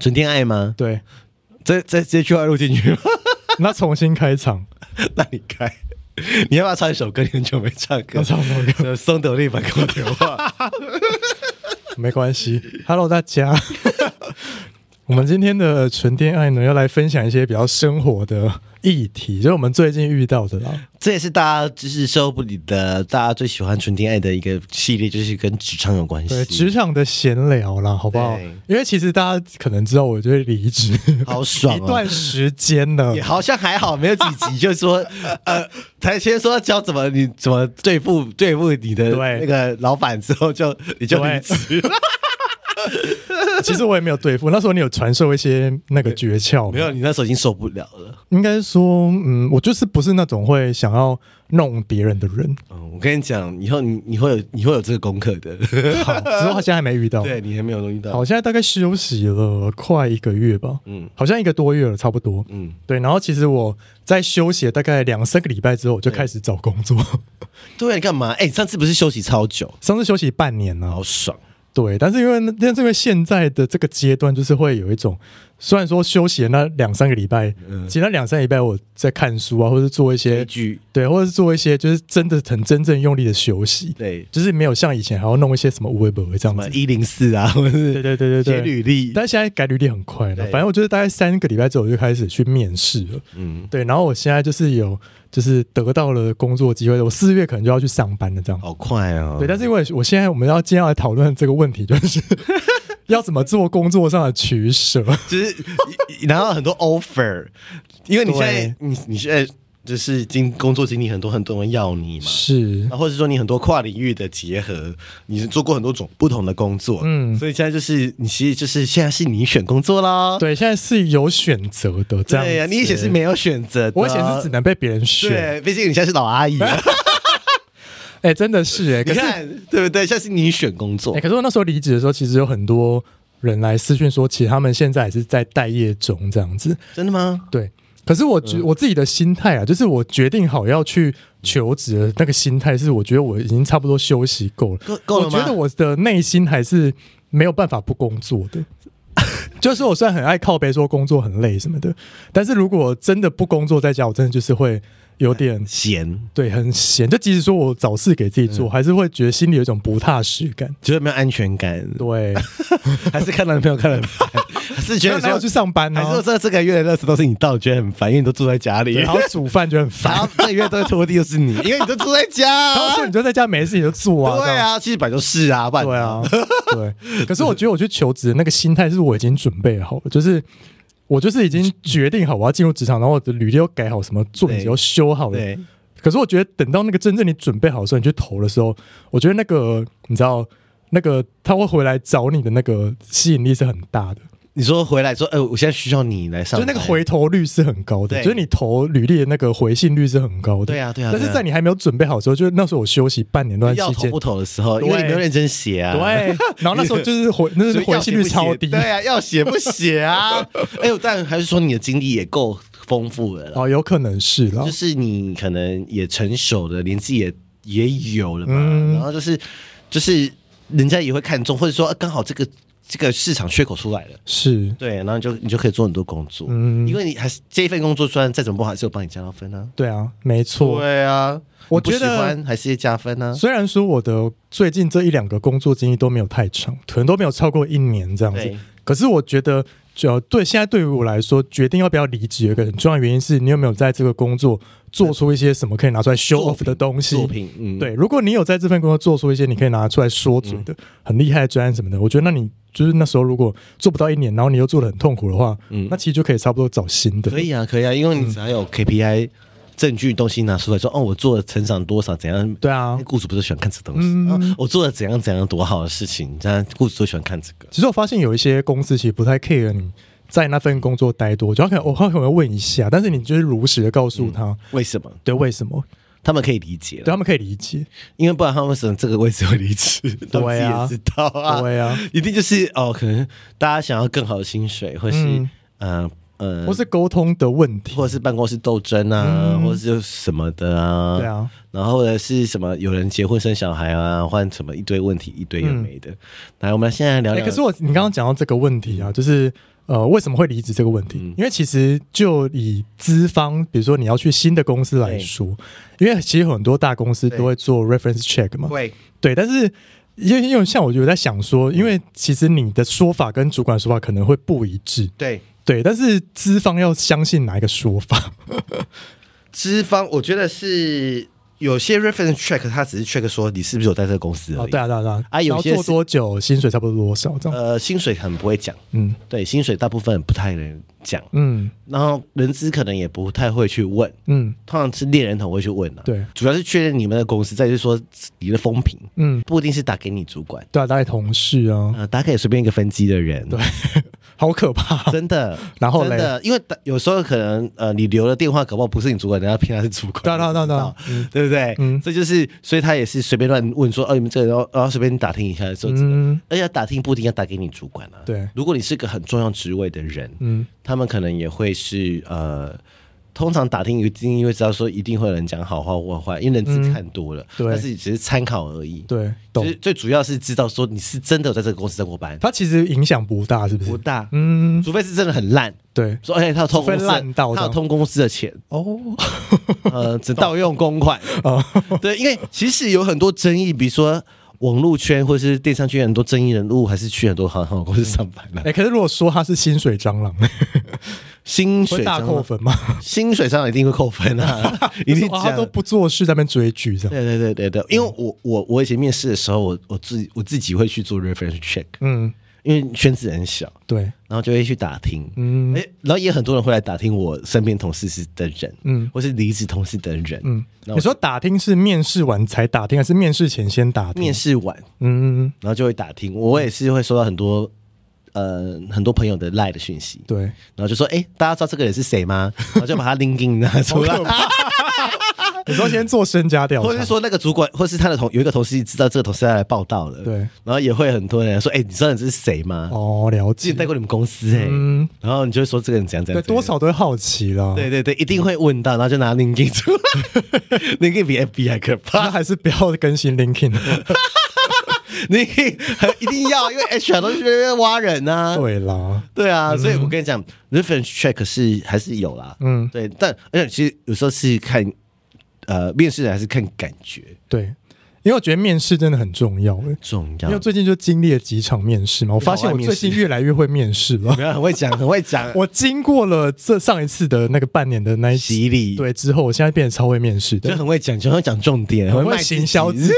纯天爱吗？对，这这这句话录进去吗？那重新开场，那你开，你要不要唱一首歌？你很久没唱歌，唱什么歌？松德利版给我电话，没关系。Hello，大家。我们今天的纯天爱呢，要来分享一些比较生活的议题，就是我们最近遇到的啦。这也是大家就是受不离的，大家最喜欢纯天爱的一个系列，就是跟职场有关系。对，职场的闲聊啦，好不好？因为其实大家可能知道，我就会离职，好爽、哦，一段时间呢，也好像还好，没有几集，就是说，呃，才先说教怎么你怎么对付对付你的那个老板之后就，就你就离职了。其实我也没有对付，那时候你有传授一些那个诀窍，没有，你那时候已经受不了了。应该说，嗯，我就是不是那种会想要弄别人的人。嗯，我跟你讲，以后你你会有你会有这个功课的。好，只是他现在还没遇到，对你还没有遇到。好，现在大概休息了快一个月吧，嗯，好像一个多月了，差不多，嗯，对。然后其实我在休息了大概两三个礼拜之后，我就开始找工作。对，对，你干嘛？哎，上次不是休息超久？上次休息半年呢，好爽。对，但是因为那这个现在的这个阶段，就是会有一种，虽然说休息了那两三个礼拜，嗯、其实那两三个礼拜我在看书啊，或者做一些剧，对，或者是做一些就是真的很真正用力的休息，对，就是没有像以前还要弄一些什么微博这样子，一零四啊，或者是对对对对对，写履历，但是现在改履历很快了，反正我就是大概三个礼拜之后我就开始去面试了，嗯，对，然后我现在就是有。就是得到了工作机会，我四月可能就要去上班了，这样。好快哦！对，但是因为我现在我们要接下来讨论这个问题，就是 要怎么做工作上的取舍，就是 拿到很多 offer，因为你现在你你现在。就是经工作经历很多，很多人要你嘛，是，或者说你很多跨领域的结合，你是做过很多种不同的工作，嗯，所以现在就是你其实就是现在是你选工作啦，对，现在是有选择的，这样对呀、啊，你以前是没有选择的，我以前是只能被别人选，对，毕竟你现在是老阿姨，哎、欸，真的是哎、欸，可是对不对？现在是你选工作，哎、欸，可是我那时候离职的时候，其实有很多人来私讯说，其实他们现在也是在待业中，这样子，真的吗？对。可是我觉我自己的心态啊，就是我决定好要去求职的那个心态，是我觉得我已经差不多休息够了。够了吗？我觉得我的内心还是没有办法不工作的。就是我虽然很爱靠背说工作很累什么的，但是如果真的不工作在家，我真的就是会。有点闲，对，很闲。就即使说我找事给自己做，嗯、还是会觉得心里有一种不踏实感，觉得没有安全感。对，还是看男朋友看得很烦，还是觉得要去上班呢？还是说这个月的日子都是你到，觉得很烦，因为你都住在家里，然后煮饭就很烦，然后这个月都拖地又是你，因为你都住在家，然后说你就在家没事你就做啊。对啊，其实本来就是啊，对啊，对。可是我觉得我去求职的那个心态是我已经准备好了，就是。我就是已经决定好我要进入职场，然后我的履历要改好，什么作品集要修好了。可是我觉得等到那个真正你准备好的时候，你去投的时候，我觉得那个你知道，那个他会回来找你的那个吸引力是很大的。你说回来说，呃，我现在需要你来上，就那个回头率是很高的，就是你投履历的那个回信率是很高的。对啊，对啊。但是在你还没有准备好的时候，就是那时候我休息半年段时间，要投不投的时候，因为你没有认真写啊。对。然后那时候就是回，那是回信率超低。对啊，要写不写啊？哎呦，但还是说你的经历也够丰富的了。哦，有可能是了，就是你可能也成熟了，年纪也也有了嘛。然后就是就是人家也会看重，或者说刚好这个。这个市场缺口出来了，是对，然后你就你就可以做很多工作，嗯，因为你还是这一份工作，虽然再怎么不好，还是有帮你加到分啊。对啊，没错，对啊，我觉得还是加分呢、啊。虽然说我的最近这一两个工作经历都没有太长，可能都没有超过一年这样子，可是我觉得。就对，现在对于我来说，决定要不要离职，有一个很重要的原因是你有没有在这个工作做出一些什么可以拿出来 show off 的东西。作品，嗯，对，如果你有在这份工作做出一些你可以拿出来说嘴的、嗯、很厉害的专案什么的，我觉得那你就是那时候如果做不到一年，然后你又做的很痛苦的话，嗯，那其实就可以差不多找新的。可以啊，可以啊，因为你只要有 KPI。嗯证据东西拿出来说，哦，我做了成长多少，怎样？对啊，雇主不是喜欢看这东西、嗯啊、我做了怎样怎样多好的事情，这样雇主都喜欢看这个。其实我发现有一些公司其实不太 care 你在那份工作待多久，可能我可能会问一下，但是你就是如实的告诉他、嗯、为什么？对，为什么？他们可以理解，对，他们可以理解，因为不然他们为什么这个位置会离职？对啊，知道啊，对啊，一定就是哦，可能大家想要更好的薪水，或是嗯。呃嗯，或是沟通的问题，或者是办公室斗争啊，嗯、或者是什么的啊，对啊，然后或者是什么有人结婚生小孩啊，换什么一堆问题，一堆有没的。嗯、来，我们现在来聊聊。欸、可是我你刚刚讲到这个问题啊，就是呃，为什么会离职这个问题？嗯、因为其实就以资方，比如说你要去新的公司来说，因为其实很多大公司都会做 reference check 嘛，对，对，但是因为因为像我就在想说，因为其实你的说法跟主管说法可能会不一致，对对，但是资方要相信哪一个说法？资方我觉得是。有些 reference check，他只是 check 说你是不是有在这个公司而已。哦，对啊，对啊，对啊。啊，有些做多久，薪水差不多多少这样？呃，薪水很不会讲。嗯，对，薪水大部分不太能讲。嗯，然后人资可能也不太会去问。嗯，通常是猎人头会去问的。对，主要是确认你们的公司，再就是说你的风评。嗯，不一定是打给你主管。对啊，打给同事啊。呃，打给随便一个分机的人。对。好可怕，真的。然后真的，因为有时候可能呃，你留了电话，搞不好不是你主管，人家骗他是主管，对对对对，对不对？嗯，这就是，所以他也是随便乱问说，哦，你们这个，然后然后随便打听一下，说这个，而且打听不一定要打给你主管啊。对，如果你是个很重要职位的人，嗯，他们可能也会是呃。通常打听一个经，因为知道说一定会有人讲好话或坏，因为人只看多了，嗯、但是只是参考而已。对，其实最主要是知道说你是真的有在这个公司上过班，它其实影响不大，是不是？不大，嗯，除非是真的很烂。对，说哎，他有偷公司，他有偷公司的钱哦，呃，只盗用公款 哦。对，因为其实有很多争议，比如说网络圈或者是电商圈很多争议人物，还是去很多好好公司上班的。哎、可是如果说他是薪水蟑螂。薪水大扣分吗？薪水上一定会扣分啊！一定他都不做事，在那边追剧，这样。对对对对对，因为我我我以前面试的时候，我我自我自己会去做 reference check，嗯，因为圈子很小，对，然后就会去打听，嗯，哎，然后也很多人会来打听我身边同事是的人，嗯，或是离职同事的人，嗯，你说打听是面试完才打听，还是面试前先打听？面试完，嗯，然后就会打听，我也是会收到很多。呃，很多朋友的赖的讯息，对，然后就说，哎，大家知道这个人是谁吗？然后就把他 LinkedIn 拿出来。你说先做身家调查，或者是说那个主管，或是他的同有一个同事知道这个同事要来报道了，对，然后也会很多人说，哎，你知道你这是谁吗？哦，了解，带过你们公司哎，嗯，然后你就会说这个人怎样怎样，多少都会好奇啦，对对对，一定会问到，然后就拿 LinkedIn 出 来，LinkedIn 比 FB 还可怕，那还是不要更新 LinkedIn。你一定要，因为 HR 都是在挖人啊。对啦，对啊，所以我跟你讲，reference check 是还是有啦。嗯，对，但而且其实有时候是看呃面试还是看感觉。对，因为我觉得面试真的很重要，重要。因为最近就经历了几场面试嘛，我发现我最近越来越会面试了。很会讲，很会讲。我经过了这上一次的那个半年的那一洗礼，对之后，我现在变得超会面试，就很会讲，就很会讲重点，很会行销自己。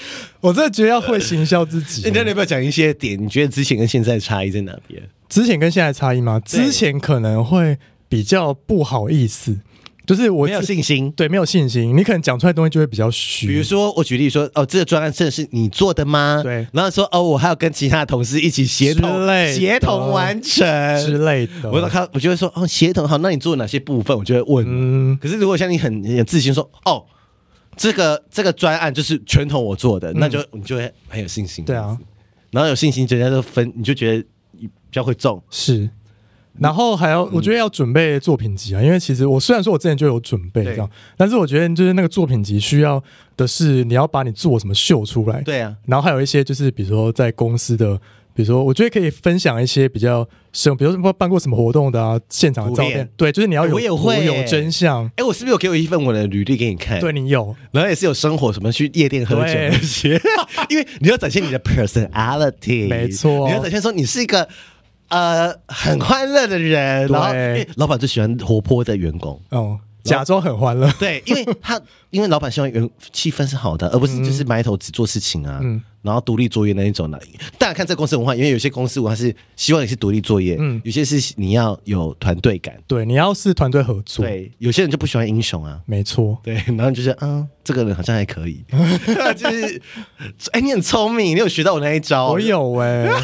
我真的觉得要会行销自己。你要不要讲一些点？你觉得之前跟现在差异在哪边？之前跟现在差异吗？之前可能会比较不好意思，就是我没有信心。对，没有信心。你可能讲出来的东西就会比较虚。比如说，我举例说，哦，这个专案真的是你做的吗？对。然后说，哦，我还要跟其他同事一起协同，协同完成之类的。我看，我就会说，哦，协同好，那你做哪些部分？我就会问。嗯。可是如果像你很很有自信说，哦。这个这个专案就是全统我做的，嗯、那就你就会很有信心。对啊，然后有信心，人家都分，你就觉得比较会中。是，然后还要，我觉得要准备作品集啊，嗯、因为其实我虽然说我之前就有准备这样，但是我觉得就是那个作品集需要的是你要把你做什么秀出来。对啊，然后还有一些就是比如说在公司的。比如说，我觉得可以分享一些比较生，比如说办过什么活动的啊，现场的照片。对，就是你要有，我也会。有真相。哎，我是不是有给我一份我的履历给你看？对，你有，然后也是有生活什么去夜店喝酒那些，因为你要展现你的 personality，没错，你要展现说你是一个呃很欢乐的人，然后老板最喜欢活泼的员工。哦。假装很欢乐，对，因为他 因为老板希望员气氛是好的，而不是就是埋头只做事情啊，嗯、然后独立作业那一种的。大家看这公司文化，因为有些公司文化是希望你是独立作业，嗯，有些是你要有团队感，对，你要是团队合作，对，有些人就不喜欢英雄啊，没错，对，然后就是嗯，这个人好像还可以，就是哎，你很聪明，你有学到我那一招，我有哎、欸，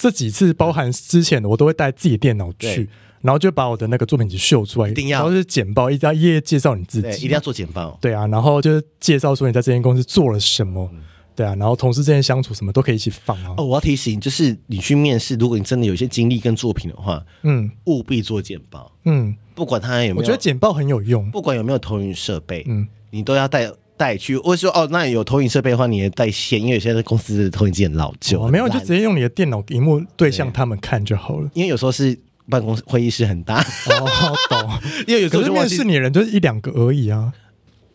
这几次包含之前的，我都会带自己电脑去。然后就把我的那个作品集秀出来，一定要，然后是简报，一定要一页介绍你自己，对，一定要做简报，对啊，然后就是介绍说你在这间公司做了什么，嗯、对啊，然后同事之间相处什么都可以一起放啊。哦，我要提醒，就是你去面试，如果你真的有一些经历跟作品的话，嗯，务必做简报，嗯，不管他有没有，我觉得简报很有用，不管有没有投影设备，嗯，你都要带带去，或者说哦，那有投影设备的话，你也带线，因为有些公司的投影机很老旧，哦，没有就直接用你的电脑荧幕对向他们看就好了。因为有时候是办公室会议室很大，哦，好懂。因为有时候面试你的人就是一两个而已啊，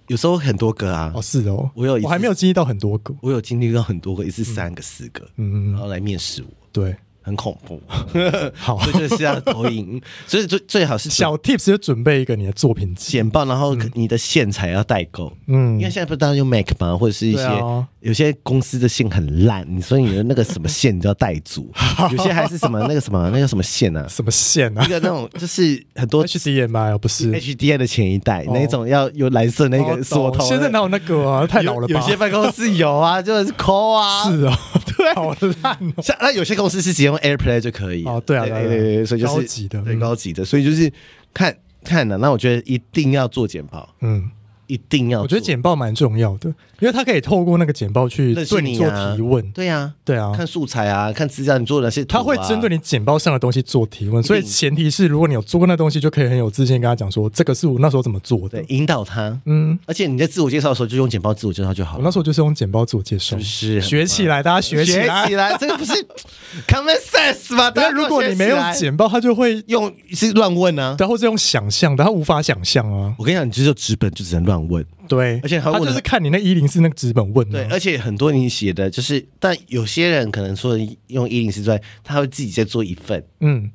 有时候很多个啊。哦，是哦，我有我还没有经历到很多个，我有经历到很多个，一次三个、四个，嗯，然后来面试我，对。很恐怖，好，所以就是要投影，所以最最好是小 tips 就准备一个你的作品简报，然后你的线材要带够，嗯，因为现在不是大家用 Mac 吗？或者是一些、啊、有些公司的线很烂，所以你的那个什么线你就要带足，有些还是什么那个什么那个什么线啊，什么线啊？一个那种就是很多 HDMI 不是 HDMI 的前一代、哦、那种要有蓝色那个锁头，现在哪有那个啊？太老了吧？有，有些办公室有啊，就是抠啊，是啊，对，好烂哦。像那有些公司是直接用 AirPlay 就可以。哦，对啊，对对对，所以就是高级的，对高级的，所以就是看看的。那我觉得一定要做简报，嗯。一定要，我觉得简报蛮重要的，因为他可以透过那个简报去对你做提问。对呀，对啊，看素材啊，看资料，你做的那些，他会针对你简报上的东西做提问。所以前提是，如果你有做过那东西，就可以很有自信跟他讲说，这个是我那时候怎么做的，引导他。嗯，而且你在自我介绍的时候就用简报自我介绍就好了。我那时候就是用简报自我介绍，是学起来，大家学起来，学起来，这个不是 common sense 吗？但如果你没有简报，他就会用是乱问啊，然后是用想象的，他无法想象啊。我跟你讲，你只有纸本就只能乱问。对，而且他就是看你那一零四那个纸本问的。对，而且很多你写的就是，但有些人可能说用一零四之外，他会自己再做一份，嗯，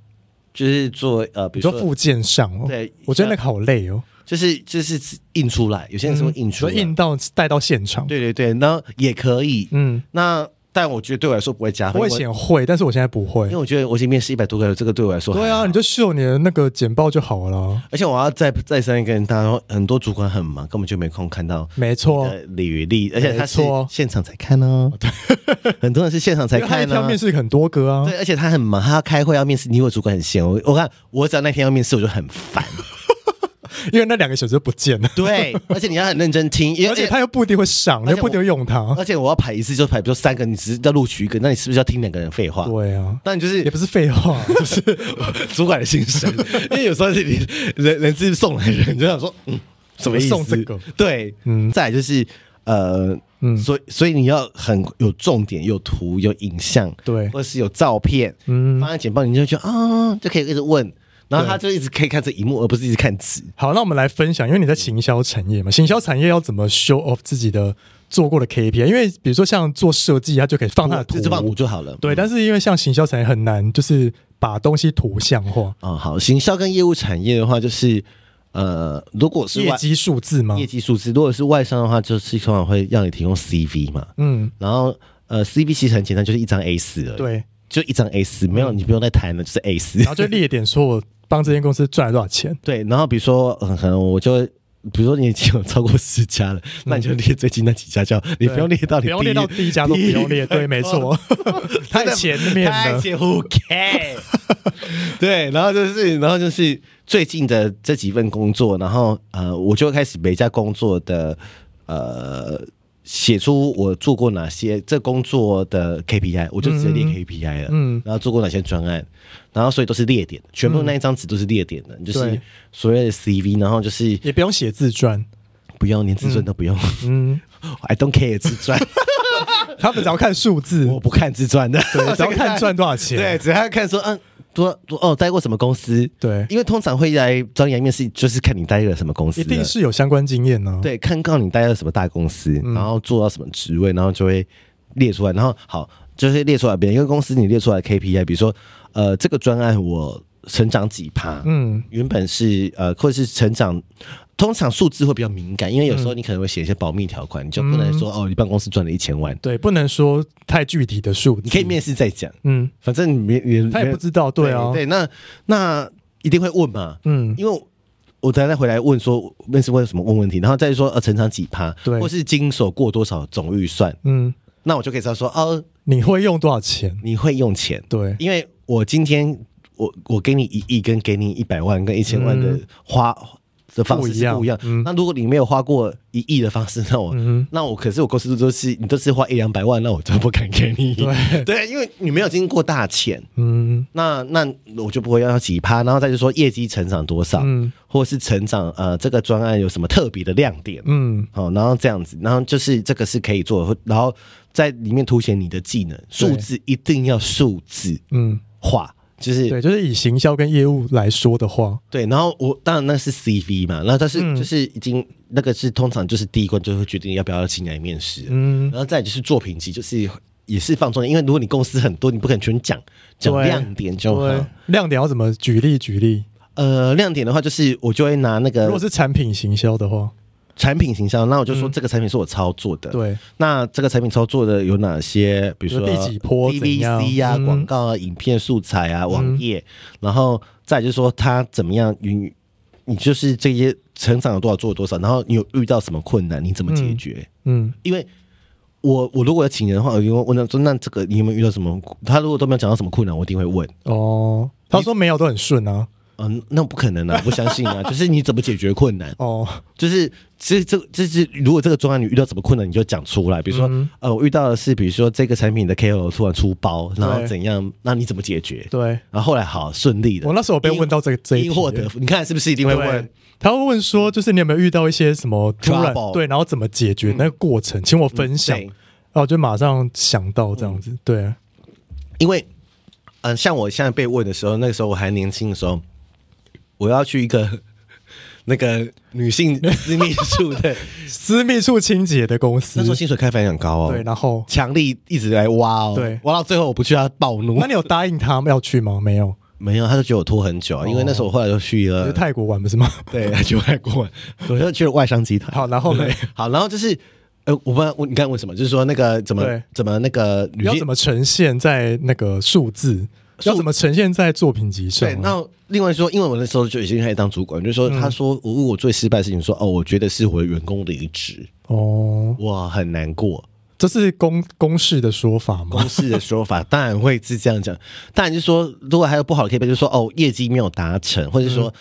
就是做呃，比如说附件上哦。对，我觉得那个好累哦，就是就是印出来，有些人是会印出来，印到带到现场。对对对，然后也可以，嗯，那。但我觉得对我来说不会加分。我以前会，但是我现在不会，因为我觉得我已经面试一百多个了，这个对我来说，对啊，你就秀你的那个简报就好了。而且我要再再三一个人，大家很多主管很忙，根本就没空看到。没错，履历，而且他是现场才看哦。对，很多人是现场才看呢。他面试很多个啊。对，而且他很忙，他要开会要面试，你以为主管很闲？我我看我只要那天要面试，我就很烦。因为那两个小时不见了。对，而且你要很认真听，而且他又不一定会上，又不一定会用它。而且我要排一次就排，比如三个，你只是要录取一个，那你是不是要听两个人废话？对啊，那你就是也不是废话，就是 主管的心声。因为有时候是你人人资送来的人，就想说，嗯，什么意思？送这个？对，嗯。再来就是呃，嗯，所以所以你要很有重点，有图，有影像，对，或者是有照片，嗯，放在简报，你就觉得啊，就可以一直问。然后他就一直可以看这一幕，而不是一直看纸。好，那我们来分享，因为你在行销产业嘛，行销产业要怎么 show off 自己的做过的 KPI？因为比如说像做设计，他就可以放他的图，就放图就好了。对，但是因为像行销产业很难，就是把东西图像化。啊、哦，好，行销跟业务产业的话，就是呃，如果是业绩数字吗？业绩数字，如果是外商的话，就是通常会让你提供 CV 嘛。嗯，然后呃，CV 其实很简单，就是一张 A 四。对，就一张 A 四，没有你不用再谈了，就是 A 四。然后就列点说我。帮这间公司赚了多少钱？对，然后比如说，可能我就，比如说你已经有超过十家了，嗯、那你就列最近那几家，叫你不用列到你不用列到第一家都不用列，对，没错，太前面了，太前 Who care？对，然后就是，然后就是最近的这几份工作，然后呃，我就开始每家工作的呃。写出我做过哪些这工作的 KPI，我就直接列 KPI 了。嗯，然后做过哪些专案，然后所以都是列点，全部那一张纸都是列点的，就是所谓的 CV，然后就是也不用写自传，不用连自传都不用。嗯，I don't care 自传，他们只要看数字，我不看自传的，对，只要看赚多少钱，对，只要看说嗯。多多哦，待过什么公司？对，因为通常会来找你来面试，就是看你待了什么公司，一定是有相关经验呢、啊。对，看到你待了什么大公司，嗯、然后做到什么职位，然后就会列出来。然后好，就是列出来别人一个公司你列出来 KPI，比如说呃，这个专案我成长几趴，嗯，原本是呃，或者是成长。通常数字会比较敏感，因为有时候你可能会写一些保密条款，嗯、你就不能说哦，你办公室赚了一千万。对，不能说太具体的数。你可以面试再讲，嗯，反正你你他也不知道，对啊，对，那那一定会问嘛，嗯，因为我等下再回来问说面试问什么问问题，然后再说呃成长几趴，对，或是经手过多少总预算，嗯，那我就可以知道说哦，你会用多少钱？你会用钱，对，因为我今天我我给你一亿跟给你一百万跟一千万的花。嗯的方式是不一样。嗯、那如果你没有花过一亿的方式，那我、嗯、那我可是我公司都是你都是花一两百万，那我就不敢给你。对。对，因为你没有经过大钱，嗯，那那我就不会要几趴，然后再就说业绩成长多少，嗯，或是成长呃这个专案有什么特别的亮点，嗯，好，然后这样子，然后就是这个是可以做，然后在里面凸显你的技能，数字一定要数字，嗯，化。就是对，就是以行销跟业务来说的话，对，然后我当然那是 CV 嘛，然后但是就是已经、嗯、那个是通常就是第一关就会决定要不要进来面试，嗯，然后再就是作品集，就是也是放重点，因为如果你公司很多，你不可能全讲讲亮点就好，亮点要怎么举例举例？呃，亮点的话就是我就会拿那个，如果是产品行销的话。产品形象，那我就说这个产品是我操作的。对，那这个产品操作的有哪些？比如说第几波 DVC 啊，广告啊，影片素材啊，网页，然后再就是说它怎么样？你你就是这些成长有多少，做了多少？然后你有遇到什么困难？你怎么解决？嗯，因为我我如果要请人的话，我就问他说：“那这个你有没有遇到什么？”他如果都没有讲到什么困难，我一定会问。哦，他说没有，都很顺啊。嗯，那不可能啊！我 不相信啊！就是你怎么解决困难？哦，就是其实这这是如果这个专案你遇到什么困难，你就讲出来。比如说，嗯、呃，我遇到的是，比如说这个产品的 KOL 突然出包，然后怎样？那你怎么解决？对，然后后来好顺利的。我那时候被问到这个这一题，你看是不是一定会问？他会问说，就是你有没有遇到一些什么突然对，然后怎么解决那个过程，嗯、请我分享。嗯、然后我就马上想到这样子，嗯、对、啊，因为嗯、呃，像我现在被问的时候，那个时候我还年轻的时候。我要去一个 那个女性私密处的 私密处清洁的公司，那时候薪水开非常高哦。对，然后强力一直来挖哦，对，挖到最后我不去，他暴怒。那你有答应他要去吗？没有，没有，他就觉得我拖很久啊。因为那时候我后来就去了去泰国玩，不是吗？对，去泰国玩，我就去了外商集团。好，然后呢？好，然后就是呃，我不知道我你刚问什么？就是说那个怎么对怎么那个女性要怎么呈现在那个数字？要怎么呈现在作品集上？对，那另外说，因为我那时候就已经开始当主管，就是说，他说我问我最失败的事情，说哦，我觉得是我的员工离职哦，哇，很难过。这是公公式的说法吗？公式的说法 当然会是这样讲，当然就是说，如果还有不好的 KPI，就是说哦，业绩没有达成，或者说。嗯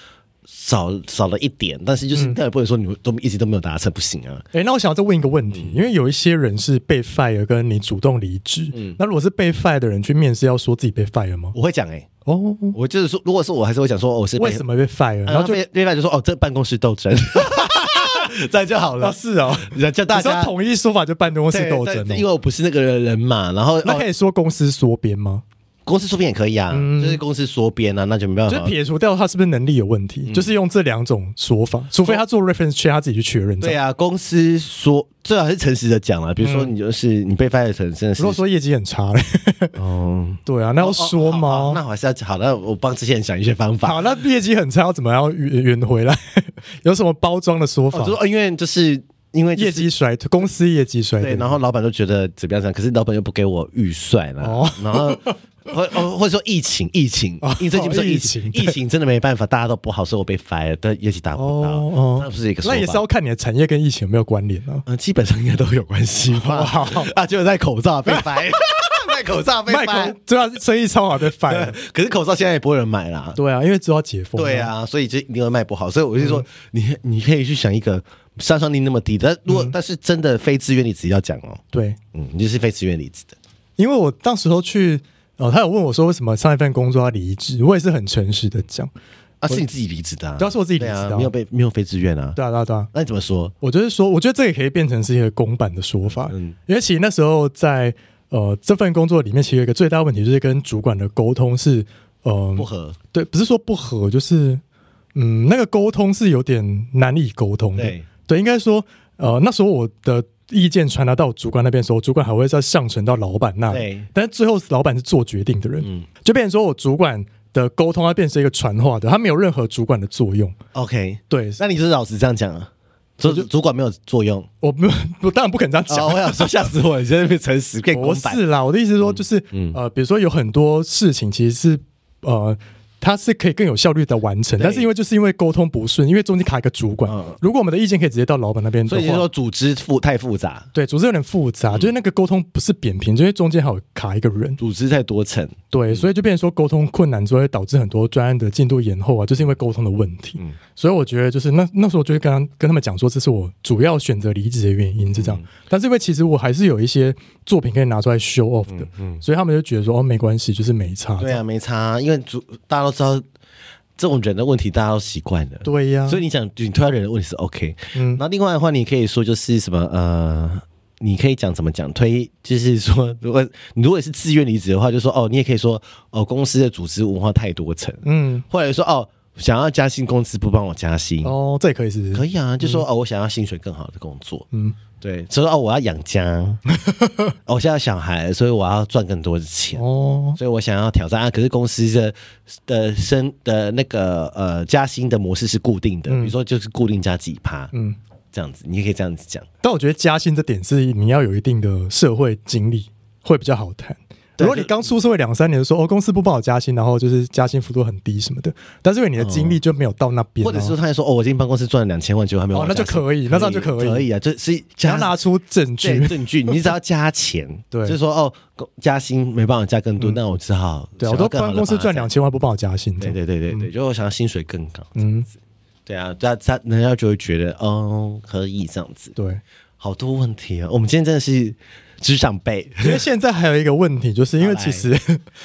少少了一点，但是就是但也不能说你们都一直都没有达成，不行啊。哎、欸，那我想要再问一个问题，嗯、因为有一些人是被 fire，跟你主动离职。嗯，那如果是被 fire 的人去面试，要说自己被 fire 吗？我会讲哎、欸，哦，我就是说，如果是我还是会讲说，我是为什么被 fire，然后就被被 fire 就说哦，这办公室斗争，这样就好了。哦是哦，叫大家统一说法就办公室斗争，因为我不是那个人嘛。然后那可以说公司缩编吗？公司缩编也可以啊，嗯、就是公司缩编啊，那就没办法。就撇除掉他是不是能力有问题，嗯、就是用这两种说法，除非他做 reference check，他自己去确认。对啊，公司说最好是诚实的讲啊，比如说你就是你被 fire 成真的是，如果说业绩很差嘞，哦，对啊，那要说吗？那我还是要好，那我帮这些人想一些方法。好，那业绩很差要怎么样圆圆回来？有什么包装的说法？哦、就说因为就是。因为、就是、业绩衰退，公司业绩衰退，对，然后老板就觉得怎么样？可是老板又不给我预算了，哦、然后或哦或者说疫情，疫情，哦、因为最近不是疫情，疫情，疫情真的没办法，大家都不好，所以我被 fire，但业绩达不到，哦、那不是一个。那也是要看你的产业跟疫情有没有关联啊？嗯，基本上应该都有关系吧。好啊，就戴口罩被 fire，卖口罩被 fire，主要是生意超好被 fire，可是口罩现在也不会有人买啦。对啊，因为只要解封。对啊，所以就一定会卖不好。所以我就说，嗯、你你可以去想一个。杀伤力那么低，但如果、嗯、但是真的非自愿离职要讲哦。对，嗯，你就是非自愿离职的。因为我当时候去，哦，他有问我说为什么上一份工作要离职，我也是很诚实的讲，啊，是你自己离职的、啊，主要是我自己离职的、啊，没有被没有非自愿啊。对啊，对啊，对啊。那你怎么说？我就是说，我觉得这也可以变成是一个公版的说法，嗯，因为其实那时候在呃这份工作里面，其实有一个最大问题就是跟主管的沟通是呃不合，对，不是说不合，就是嗯那个沟通是有点难以沟通的，对，对，应该说。呃，那时候我的意见传达到主管那边的时候，主管还会再上呈到老板那里。对但是最后老板是做决定的人，嗯，就变成说我主管的沟通，它变成一个传话的，它没有任何主管的作用。OK，对，那你就是老实这样讲啊？主就主管没有作用？我不，我当然不肯这样讲。哦、我想说吓死我，你现在变诚实，不是啦，我的意思是说，就是、嗯嗯、呃，比如说有很多事情其实是呃。它是可以更有效率的完成，但是因为就是因为沟通不顺，因为中间卡一个主管。嗯、如果我们的意见可以直接到老板那边，所以就是说组织复太复杂，对，组织有点复杂，嗯、就是那个沟通不是扁平，就是中间还有卡一个人，组织太多层，对，所以就变成说沟通困难，就会导致很多专案的进度延后啊，就是因为沟通的问题。嗯、所以我觉得就是那那时候我就会跟跟他们讲说，这是我主要选择离职的原因是这样。嗯、但是因为其实我还是有一些作品可以拿出来 show off 的，所以他们就觉得说哦没关系，就是没差。对啊，没差，因为主大家都知道。这种人的问题大家都习惯了，对呀、啊。所以你讲你推到人的问题是 OK，嗯。那另外的话，你可以说就是什么呃，你可以讲怎么讲推，就是说如果你如果是自愿离职的话，就说哦，你也可以说哦，公司的组织文化太多层，嗯。或者说哦，想要加薪，公司不帮我加薪，哦，这也可以是，是，可以啊。就说、嗯、哦，我想要薪水更好的工作，嗯。对，所以说哦，我要养家，我现在小孩，所以我要赚更多的钱哦，所以我想要挑战啊。可是公司的的升的那个呃加薪的模式是固定的，嗯、比如说就是固定加几趴，嗯，这样子，你也可以这样子讲。但我觉得加薪这点是你要有一定的社会经历会比较好谈。如果你刚出社会两三年，说哦，公司不帮我加薪，然后就是加薪幅度很低什么的，但是因为你的经历就没有到那边，或者是他还说哦，我进办公室赚了两千万，结果还没有哦，那就可以，那这样就可以，可以。啊，就是你要拿出证据，证据，你只要加钱，对，就是说哦，加薪没办法加更多，那我只好对，我都办公室赚两千万不帮我加薪，对对对对对，就我想要薪水更高，嗯，对啊，他他人家就会觉得哦，可以这样子，对，好多问题啊，我们今天真的是。职场辈，因为现在还有一个问题，就是因为其实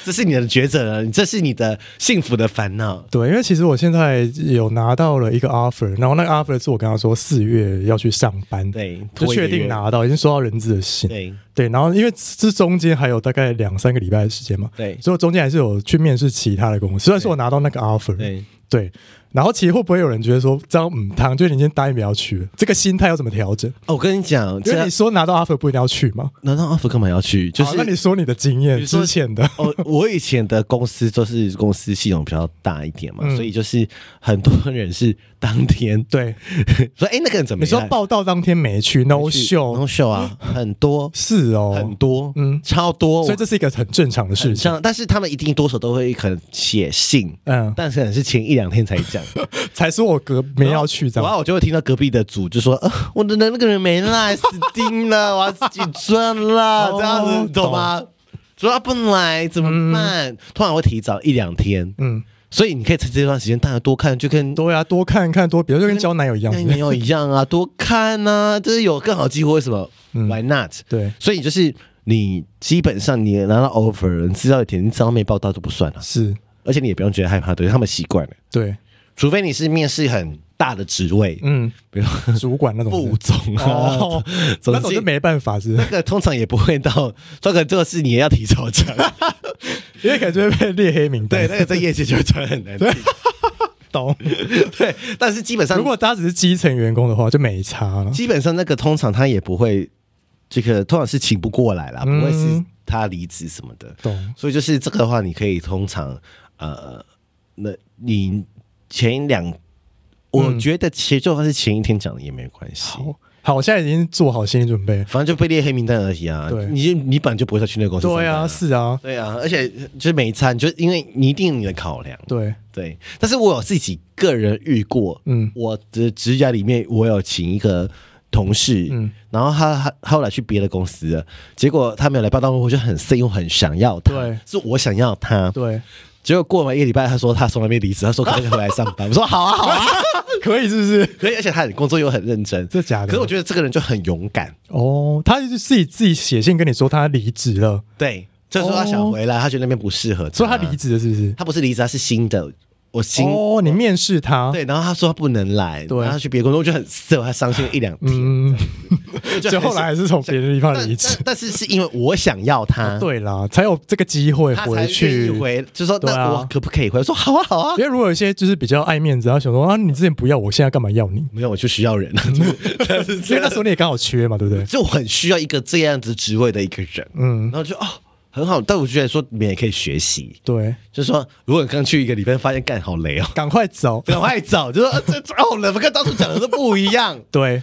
这是你的抉择了，这是你的幸福的烦恼。对，因为其实我现在有拿到了一个 offer，然后那个 offer 是我跟他说四月要去上班，对，就确定拿到，已经收到人资的信，对。对。然后因为这中间还有大概两三个礼拜的时间嘛，对，所以我中间还是有去面试其他的公司，虽然说我拿到那个 offer，对。对。然后其实会不会有人觉得说，这样嗯，汤就你今天答应不要去，这个心态要怎么调整？哦，我跟你讲，因为你说拿到 offer 不一定要去吗？拿到 offer 干嘛要去？就是那你说你的经验，之前的哦，我以前的公司就是公司系统比较大一点嘛，嗯、所以就是很多人是。当天对，说哎，那个人怎么？你说报道当天没去，no show，no show 啊，很多是哦，很多，嗯，超多，所以这是一个很正常的事情。但是他们一定多少都会可能写信，嗯，但是可能是前一两天才讲，才说我隔没要去，这样，然后我就会听到隔壁的组就说，呃，我的那个人没来，死定了，我要自己赚了，这样子懂吗？主要不来怎么办？通常会提早一两天，嗯。所以你可以趁这段时间，大家多看，就跟多呀，多看看多，比如就跟交男友一样，男友一样啊，多看啊，就是有更好机会。为什么、嗯、？Why not？对，所以就是你基本上你拿到 offer，你知道一点，你只要没报到都不算了。是，而且你也不用觉得害怕，对他们习惯了。对，除非你是面试很大的职位，嗯，比如主管那种副总啊，哦、那种就没办法是，是。那个通常也不会到，这个这个事你也要提早讲。因为感觉会被列黑名单，对，那个在业界就会传很难听，懂？对，但是基本上，如果他只是基层员工的话，就没差了。基本上那个通常他也不会，这个通常是请不过来啦，不会是他离职什么的，懂？所以就是这个的话，你可以通常呃，那你前两，我觉得其实就算是前一天讲的也没关系。好，我现在已经做好心理准备，反正就被列黑名单而已啊。对，你你本来就不会再去那个公司。对啊，是啊，对啊，而且就是每一餐，就因为你一定有你的考量。对对，但是我有自己个人遇过，嗯，我的指甲里面，我有请一个同事，嗯，然后他他他后来去别的公司了，结果他没有来报道，我就很 C，，又很想要他，对，是我想要他，对。结果过完一个礼拜，他说他从来没离职，他说可以回来上班。我说好啊，好啊，可以是不是？可以，而且他工作又很认真，这假的。可是我觉得这个人就很勇敢哦，他就是自己自己写信跟你说他离职了，对，就是说他想回来，他觉得那边不适合，所以他离职了是不是？他不是离职，他是新的。我心哦，你面试他，对，然后他说他不能来，对，然后他去别的工作，我就很色，他伤心一两天，嗯，就后来还是从别的地方离职，但是是因为我想要他，对啦，才有这个机会回去，回，就说那我可不可以回？说好啊，好啊，因为如果有一些就是比较爱面子，然后想说啊，你之前不要，我现在干嘛要你？没有，我就需要人，因为那时候你也刚好缺嘛，对不对？就很需要一个这样子职位的一个人，嗯，然后就哦。很好，但我觉得说你们也可以学习，对，就是说，如果你刚去一个礼拜，发现干好累哦，赶快走，赶快走，就说这这好冷，跟当初讲的都不一样，对，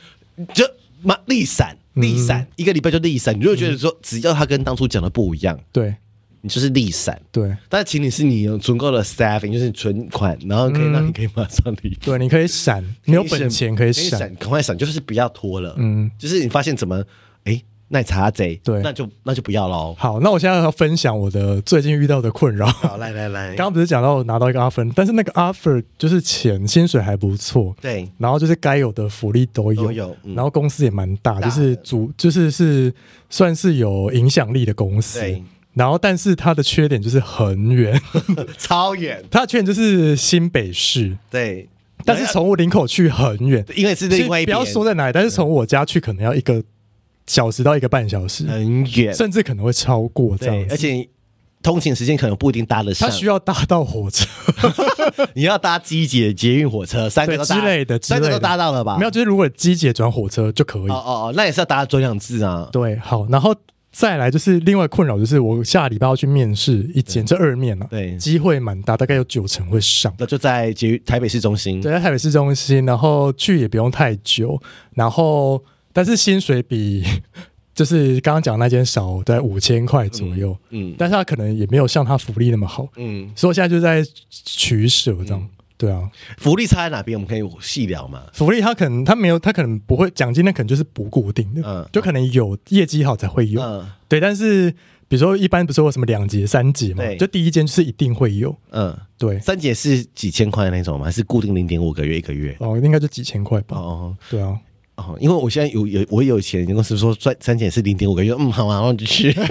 就嘛立闪立闪，一个礼拜就立闪，你就会觉得说，只要他跟当初讲的不一样，对，你就是立散。对，但前提是你有足够的 staffing，就是存款，然后可以让你可以马上离。对，你可以闪，你有本钱可以闪，赶快闪，就是不要拖了。嗯，就是你发现怎么，哎。那查贼，对，那就那就不要喽。好，那我现在要分享我的最近遇到的困扰。好，来来来，刚刚不是讲到我拿到一个 offer，但是那个 offer 就是钱薪水还不错，对，然后就是该有的福利都有，都有嗯、然后公司也蛮大，大就是主就是是算是有影响力的公司。对，然后但是它的缺点就是很远，超远。它的缺点就是新北市，对，但是从我林口去很远，因为是另外一边，不要说在哪里，但是从我家去可能要一个。小时到一个半小时，很远，甚至可能会超过这样。而且通勤时间可能不一定搭得上，他需要搭到火车，你要搭机捷、捷运、火车三个之类的，三个都搭到了吧？没有，就是如果机捷转火车就可以。哦哦哦，那也是要搭转两次啊。对，好，然后再来就是另外困扰，就是我下礼拜要去面试一间，这二面了，对，机会蛮大，大概有九成会上。那就在捷台北市中心，对，在台北市中心，然后去也不用太久，然后但是薪水比。就是刚刚讲那间少在五千块左右，嗯，嗯，但是他可能也没有像他福利那么好，嗯，所以我现在就在取舍这样，嗯、对啊，福利差在哪边？我们可以细聊嘛。福利他可能他没有，他可能不会奖金，那可能就是不固定的，嗯，就可能有业绩好才会有，嗯，对。但是比如说一般不是有什么两节、三节嘛，对就第一间就是一定会有，嗯，对。三节是几千块那种吗？还是固定零点五个月一个月？哦，应该就几千块吧。哦，对啊。哦，因为我现在有有我有钱，公司说赚三减是零点五个月，嗯，好啊，然后就去。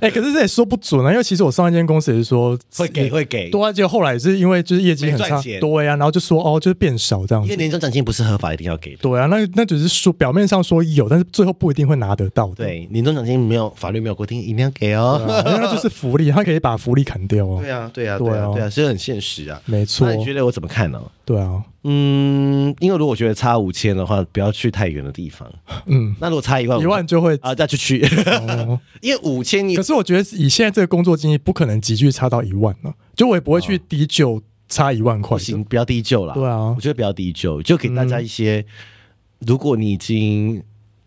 哎、欸，可是这也说不准啊，因为其实我上一间公司也是说会给会给，对啊，结果后来是因为就是业绩很差，对啊，然后就说哦，就是变少这样子。因为年终奖金不是合法一定要给的，对啊，那那只是说表面上说有，但是最后不一定会拿得到的。对，年终奖金没有法律没有规定一定要给哦，那就是福利，他可以把福利砍掉哦。对啊，对啊，对啊，对啊，所以很现实啊，没错。那你觉得我怎么看呢？对啊。嗯，因为如果觉得差五千的话，不要去太远的地方。嗯，那如果差一万，一万就会啊，再去去。哦、因为五千你，可是我觉得以现在这个工作经验，不可能急剧差到一万了。就我也不会去低就差一万块。不行，不要低就了。对啊，我觉得不要低就，就给大家一些。嗯、如果你已经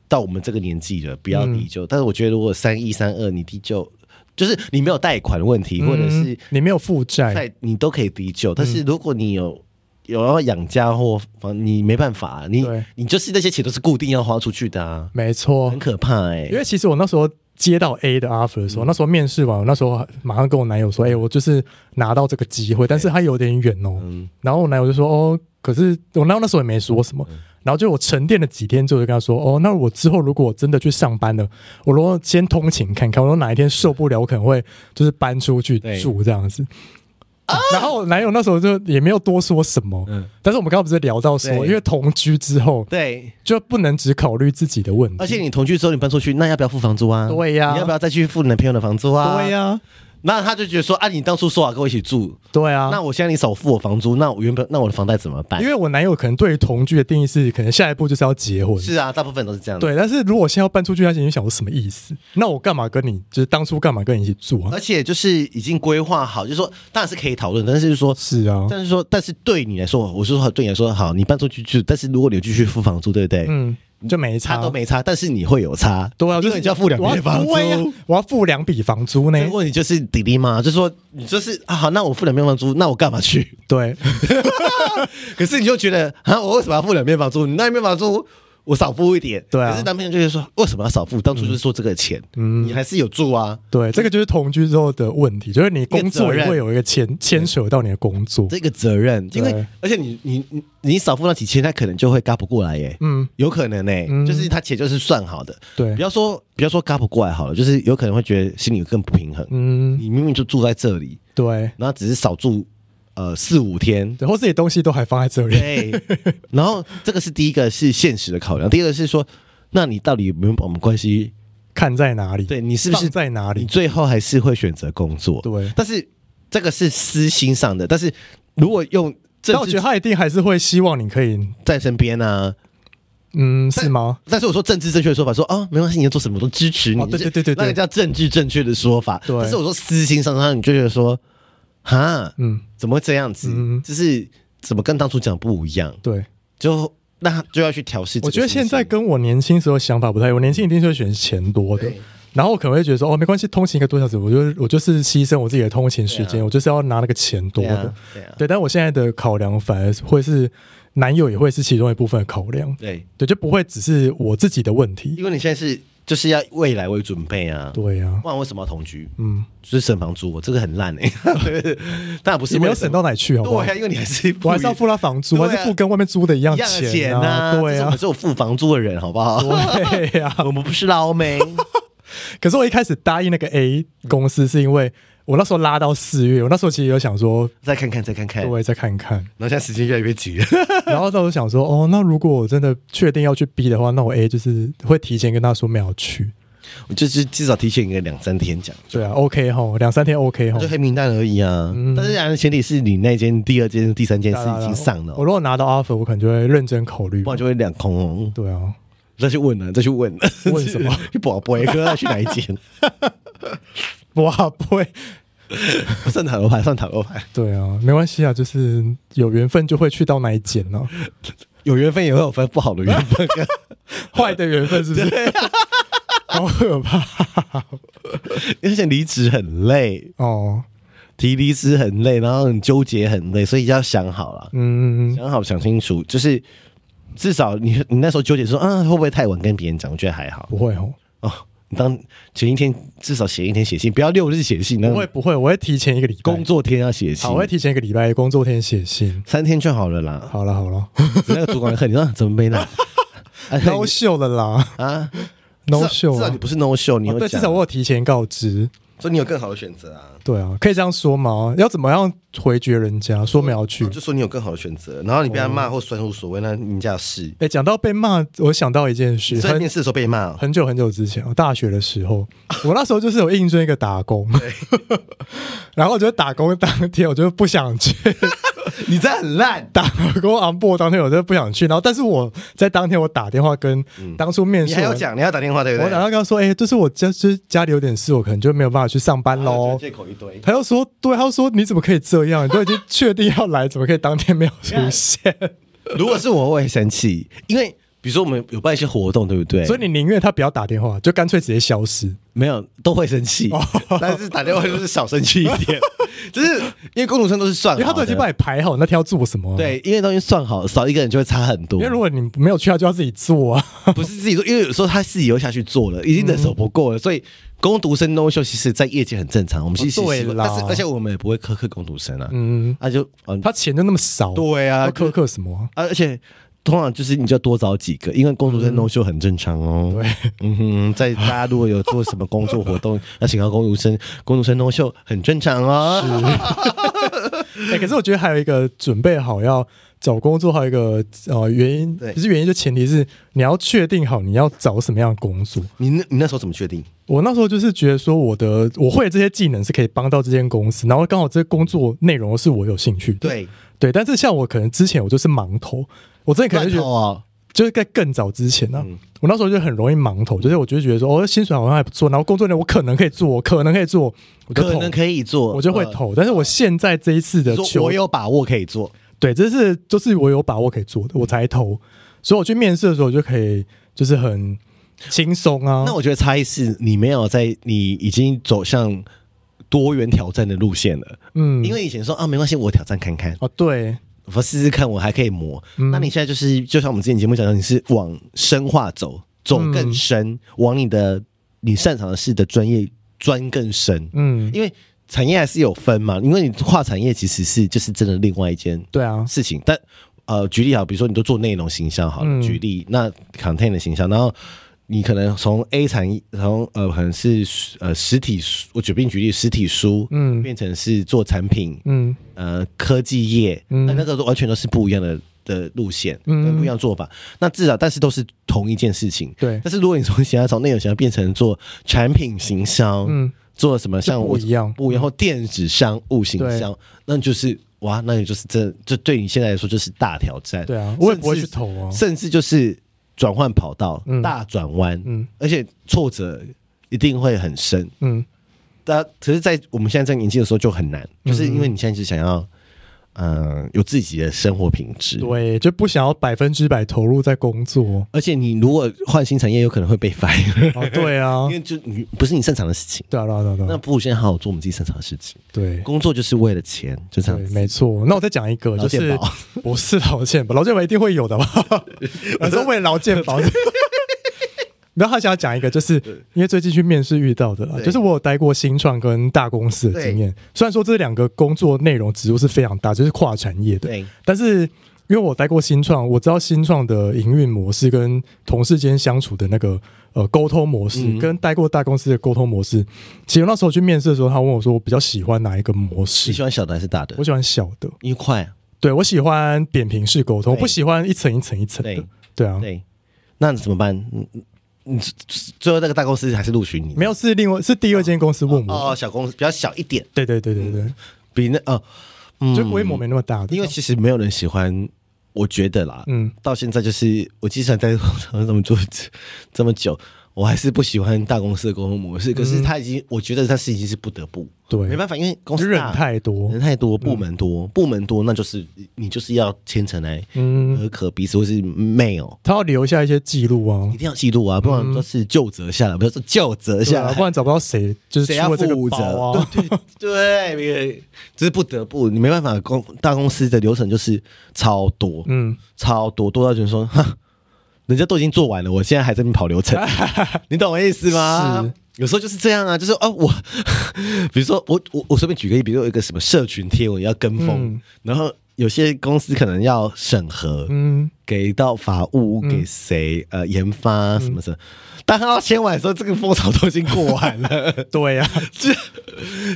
到我们这个年纪了，不要低就。嗯、但是我觉得，如果三一三二你低就，就是你没有贷款的问题，嗯、或者是你没有负债，你都可以低就。但是如果你有。有要养家或房，你没办法，你你就是那些钱都是固定要花出去的啊，没错，很可怕哎、欸。因为其实我那时候接到 A 的 offer 的时候，嗯、那时候面试完，我那时候马上跟我男友说：“哎、欸，我就是拿到这个机会，但是他有点远哦。嗯”然后我男友就说：“哦，可是我男友那时候也没说什么。嗯”然后就我沉淀了几天之后，就跟他说：“哦，那我之后如果我真的去上班了，我如果先通勤看看，我说哪一天受不了，我可能会就是搬出去住这样子。”然后我男友那时候就也没有多说什么，嗯，但是我们刚刚不是聊到说，因为同居之后，对，就不能只考虑自己的问题，而且你同居之后你搬出去，那要不要付房租啊？对呀，你要不要再去付男朋友的房租啊？对呀。那他就觉得说啊，你当初说好跟我一起住，对啊，那我现在你少付我房租，那我原本那我的房贷怎么办？因为我男友可能对于同居的定义是，可能下一步就是要结婚。是啊，大部分都是这样。对，但是如果现在要搬出去，他心里想说什么意思？那我干嘛跟你？就是当初干嘛跟你一起住啊？而且就是已经规划好，就是说当然是可以讨论，但是就是说，是啊，但是说，但是对你来说，我是说对你来说，好，你搬出去住，但是如果你继续付房租，对不对？嗯。就没差，都没差，但是你会有差，对啊，就是你就要付两笔房租，我要付两笔房租呢。问题就是弟弟嘛，就说你就是啊，好，那我付两边房租，那我干嘛去？对，可是你就觉得啊，我为什么要付两边房租？你那一边房租。我少付一点，对啊。可是男朋友就是说，为什么要少付？当初就是说这个钱，嗯，你还是有住啊。对，这个就是同居之后的问题，就是你工作也会有一个牵牵扯到你的工作，这个责任。因为而且你你你你少付那几千，他可能就会嘎不过来耶。嗯，有可能呢，就是他钱就是算好的。对，不要说不要说嘎不过来好了，就是有可能会觉得心里更不平衡。嗯，你明明就住在这里，对，然后只是少住。呃，四五天，然后这些东西都还放在这里。对，然后这个是第一个是现实的考量，第二个是说，那你到底有没有把我们关系看在哪里？对，你是不是在哪里？你最后还是会选择工作？对，但是这个是私心上的。但是如果用，但我觉得他一定还是会希望你可以在身边啊。嗯，是吗？但是我说政治正确的说法，说啊，没关系，你要做什么我都支持你。对对对对，那个叫政治正确的说法。对，但是我说私心上，他你就觉得说。哈，嗯，怎么会这样子？嗯，就是怎么跟当初讲不一样？对，就那就要去调试。我觉得现在跟我年轻时候想法不太一样。我年轻一定是会选钱多的，然后我可能会觉得说，哦，没关系，通勤一个多小时，我就我就是牺牲我自己的通勤时间，啊、我就是要拿那个钱多的。对，啊对，啊、对，但我现在的考量反而会是男友也会是其中一部分的考量。对对，就不会只是我自己的问题，因为你现在是。就是要未来为准备啊，对呀、啊，不然为什么要同居？嗯，就是省房租，我这个很烂哎、欸，当然不是，你没有省到哪去好不好？对、啊，因为你还是我还是要付他房租，啊、还是付跟外面租的一样钱啊？对啊，我们是有付房租的人，好不好？对呀、啊，我们不是捞妹。可是我一开始答应那个 A 公司，是因为。我那时候拉到四月，我那时候其实有想说再看看，再看看，对，再看看。然后现在时间越来越急了，然后那时候想说，哦，那如果我真的确定要去 B 的话，那我 A 就是会提前跟他说没有去，我就是至少提前一个两三天讲。对啊，OK 哈，两三天 OK 哈，就黑名单而已啊。嗯、但是然前提是你那间、第二间、第三间是已经上了。我如果拿到 offer，我可能就会认真考虑，不然就会两空哦。对啊，再去问了，再去问了，问什么？去宝贝哥要去哪一间？哇，不会。算塔罗牌，算塔罗牌。对啊，没关系啊，就是有缘分就会去到那一间呢。有缘分也会有分不好的缘分，坏的缘分是不是？好可怕！而且离职很累哦，提离职很累，然后很纠结很累，所以要想好了。嗯，想好想清楚，就是至少你你那时候纠结说，啊，会不会太晚跟别人讲？我觉得还好，不会哦。哦。当前一天至少写一天写信，不要六日写信。不会不会，我会提前一个礼拜工作天要写信。好，我会提前一个礼拜工作天写信，三天就好了啦。好了好了，那个主管很你说怎么没来？no show 了啦啊，no show，至少你不是 no show，你有对，至少我有提前告知。所以你有更好的选择啊？对啊，可以这样说吗？要怎么样回绝人家？说没有去，就说你有更好的选择，然后你被他骂或酸无所谓，那人家是。哎，讲到被骂，我想到一件事，在面试的时候被骂，很久很久之前，我大学的时候，我那时候就是有应征一个打工，然后我觉得打工当天我就不想去。你这很烂，打工 on board 当天我就不想去，然后但是我在当天我打电话跟当初面试，你还要讲你要打电话对不对？我打电话跟他说，哎、欸，就是我家就是家里有点事，我可能就没有办法去上班喽。借口一堆，他又说，对，他又说你怎么可以这样？你都已经确定要来，怎么可以当天没有出现？如果是我，我会生气，因为。比如说我们有办一些活动，对不对？所以你宁愿他不要打电话，就干脆直接消失。没有，都会生气，但是打电话就是少生气一点。就是因为工读生都是算好，因为他都已经帮你排好那天要做什么。对，因为东西算好，少一个人就会差很多。因为如果你没有去，他就要自己做啊。不是自己做，因为有时候他自己又下去做了，已经人手不够了。所以工读生 no show，其实在业界很正常。我们其实对啦，但是而且我们也不会苛刻工读生啊。嗯，他就嗯他钱就那么少，对啊，苛刻什么？而且。通常就是你就要多找几个，因为工读生 no show 很正常哦。对，嗯哼，在大家如果有做什么工作活动，要请到工读生，工读生 no show 很正常哦。是，哎，可是我觉得还有一个准备好要找工作，还有一个呃原因，不是原因，就前提是你要确定好你要找什么样的工作。你那，你那时候怎么确定？我那时候就是觉得说，我的我会的这些技能是可以帮到这间公司，然后刚好这个工作内容是我有兴趣的。对对，但是像我可能之前我就是盲投。我真的可能觉得，啊、就是在更早之前呢、啊，嗯、我那时候就很容易盲投，就是我就觉得说，哦，薪水好像还不错，然后工作内容，我可能可以做，可能可以做，我可能可以做，我就会投。呃、但是我现在这一次的求，我有把握可以做，对，这是就是我有把握可以做的，我才投。所以我去面试的时候，我就可以就是很轻松啊。那我觉得差异是你没有在，你已经走向多元挑战的路线了。嗯，因为以前说啊，没关系，我挑战看看。哦，对。我试试看，我还可以磨。嗯、那你现在就是，就像我们之前节目讲的，你是往深化走，走更深，嗯、往你的你擅长的事的专业钻更深。嗯，因为产业还是有分嘛，因为你跨产业其实是就是真的另外一件对啊事情。啊、但呃，举例好，比如说你都做内容形象好了，嗯、举例那 content 的形象，然后。你可能从 A 产业，从呃，可能是呃实体书，我举例举例实体书，嗯，变成是做产品，嗯，呃，科技业，嗯，那那个完全都是不一样的的路线，嗯，不一样做法。那至少，但是都是同一件事情，对。但是如果你从想要从内容想要变成做产品行销，嗯，做什么像我一样，不一样，或电子商务形象，那就是哇，那你就是这，这对你现在来说就是大挑战，对啊，我也不会去投啊，甚至就是。转换跑道，嗯、大转弯，嗯，而且挫折一定会很深，嗯，但可是，在我们现在这个年纪的时候就很难，嗯、就是因为你现在是想要，嗯，有自己的生活品质，对，就不想要百分之百投入在工作。而且你如果换新产业，有可能会被 fire。哦，对啊，因为就你不是你擅长的事情。对啊，对啊，对啊。那不如先好好做我们自己擅长的事情。对，工作就是为了钱，就这样子。没错。那我再讲一个，就是不是劳健保，劳健保一定会有的吧？我说为了劳健保。然后他想要讲一个，就是因为最近去面试遇到的啦，就是我有待过新创跟大公司的经验。虽然说这两个工作内容职务是非常大，就是跨产业的，但是因为我待过新创，我知道新创的营运模式跟同事间相处的那个呃沟通模式，跟待过大公司的沟通模式。其实那时候去面试的时候，他问我说，我比较喜欢哪一个模式？你喜欢小的还是大的？我喜欢小的，因为快。对，我喜欢扁平式沟通，我不喜欢一层一层一层的。对啊，对，那怎么办？你最后那个大公司还是录取你？没有，是另外是第二间公司问我。哦，小公司比较小一点。对对对对对，比那哦，就规模没那么大。因为其实没有人喜欢，我觉得啦，嗯，到现在就是我既然在 这么做这么久。我还是不喜欢大公司的沟通模式，可是他已经，我觉得他是已经是不得不，对，没办法，因为公司人太多，人太多，部门多，部门多，那就是你就是要牵扯来，嗯，和可彼此或是 mail，他要留下一些记录啊，一定要记录啊，不然都是就责下来，不要说就责下来，不然找不到谁就是谁要负责？啊，对对对，这是不得不，你没办法，公大公司的流程就是超多，嗯，超多多到就是说，哈。人家都已经做完了，我现在还在那边跑流程，你懂我意思吗？是，有时候就是这样啊，就是哦，我 比如说我我我随便举个例，比如说有一个什么社群贴文要跟风，嗯、然后有些公司可能要审核，嗯，给到法务给谁、嗯、呃研发什么什么，当他要签完的时候，这个风潮都已经过完了，对呀、啊，这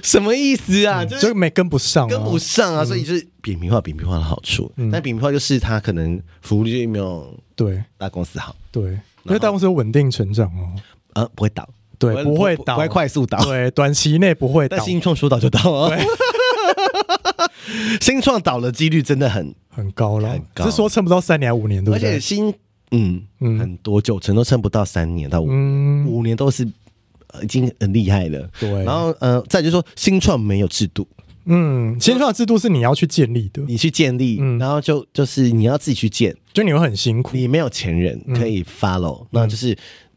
什么意思啊？嗯、就没跟不上、啊，跟不上啊，所以就是扁平化，扁平化的好处，嗯、但扁平化就是它可能福利就没有。对，大公司好，对，因为大公司有稳定成长哦，呃，不会倒，对，不会倒，不会快速倒，对，短期内不会倒。但新创说倒就倒哦，新创倒的几率真的很很高了，是说撑不到三年五年，对不对？而且新，嗯嗯，很多九成都撑不到三年到五年，五年都是已经很厉害了。对，然后呃，再就是说新创没有制度。嗯，新创制度是你要去建立的，你去建立，嗯、然后就就是你要自己去建，就你会很辛苦，你没有前人可以 follow，、嗯、那就是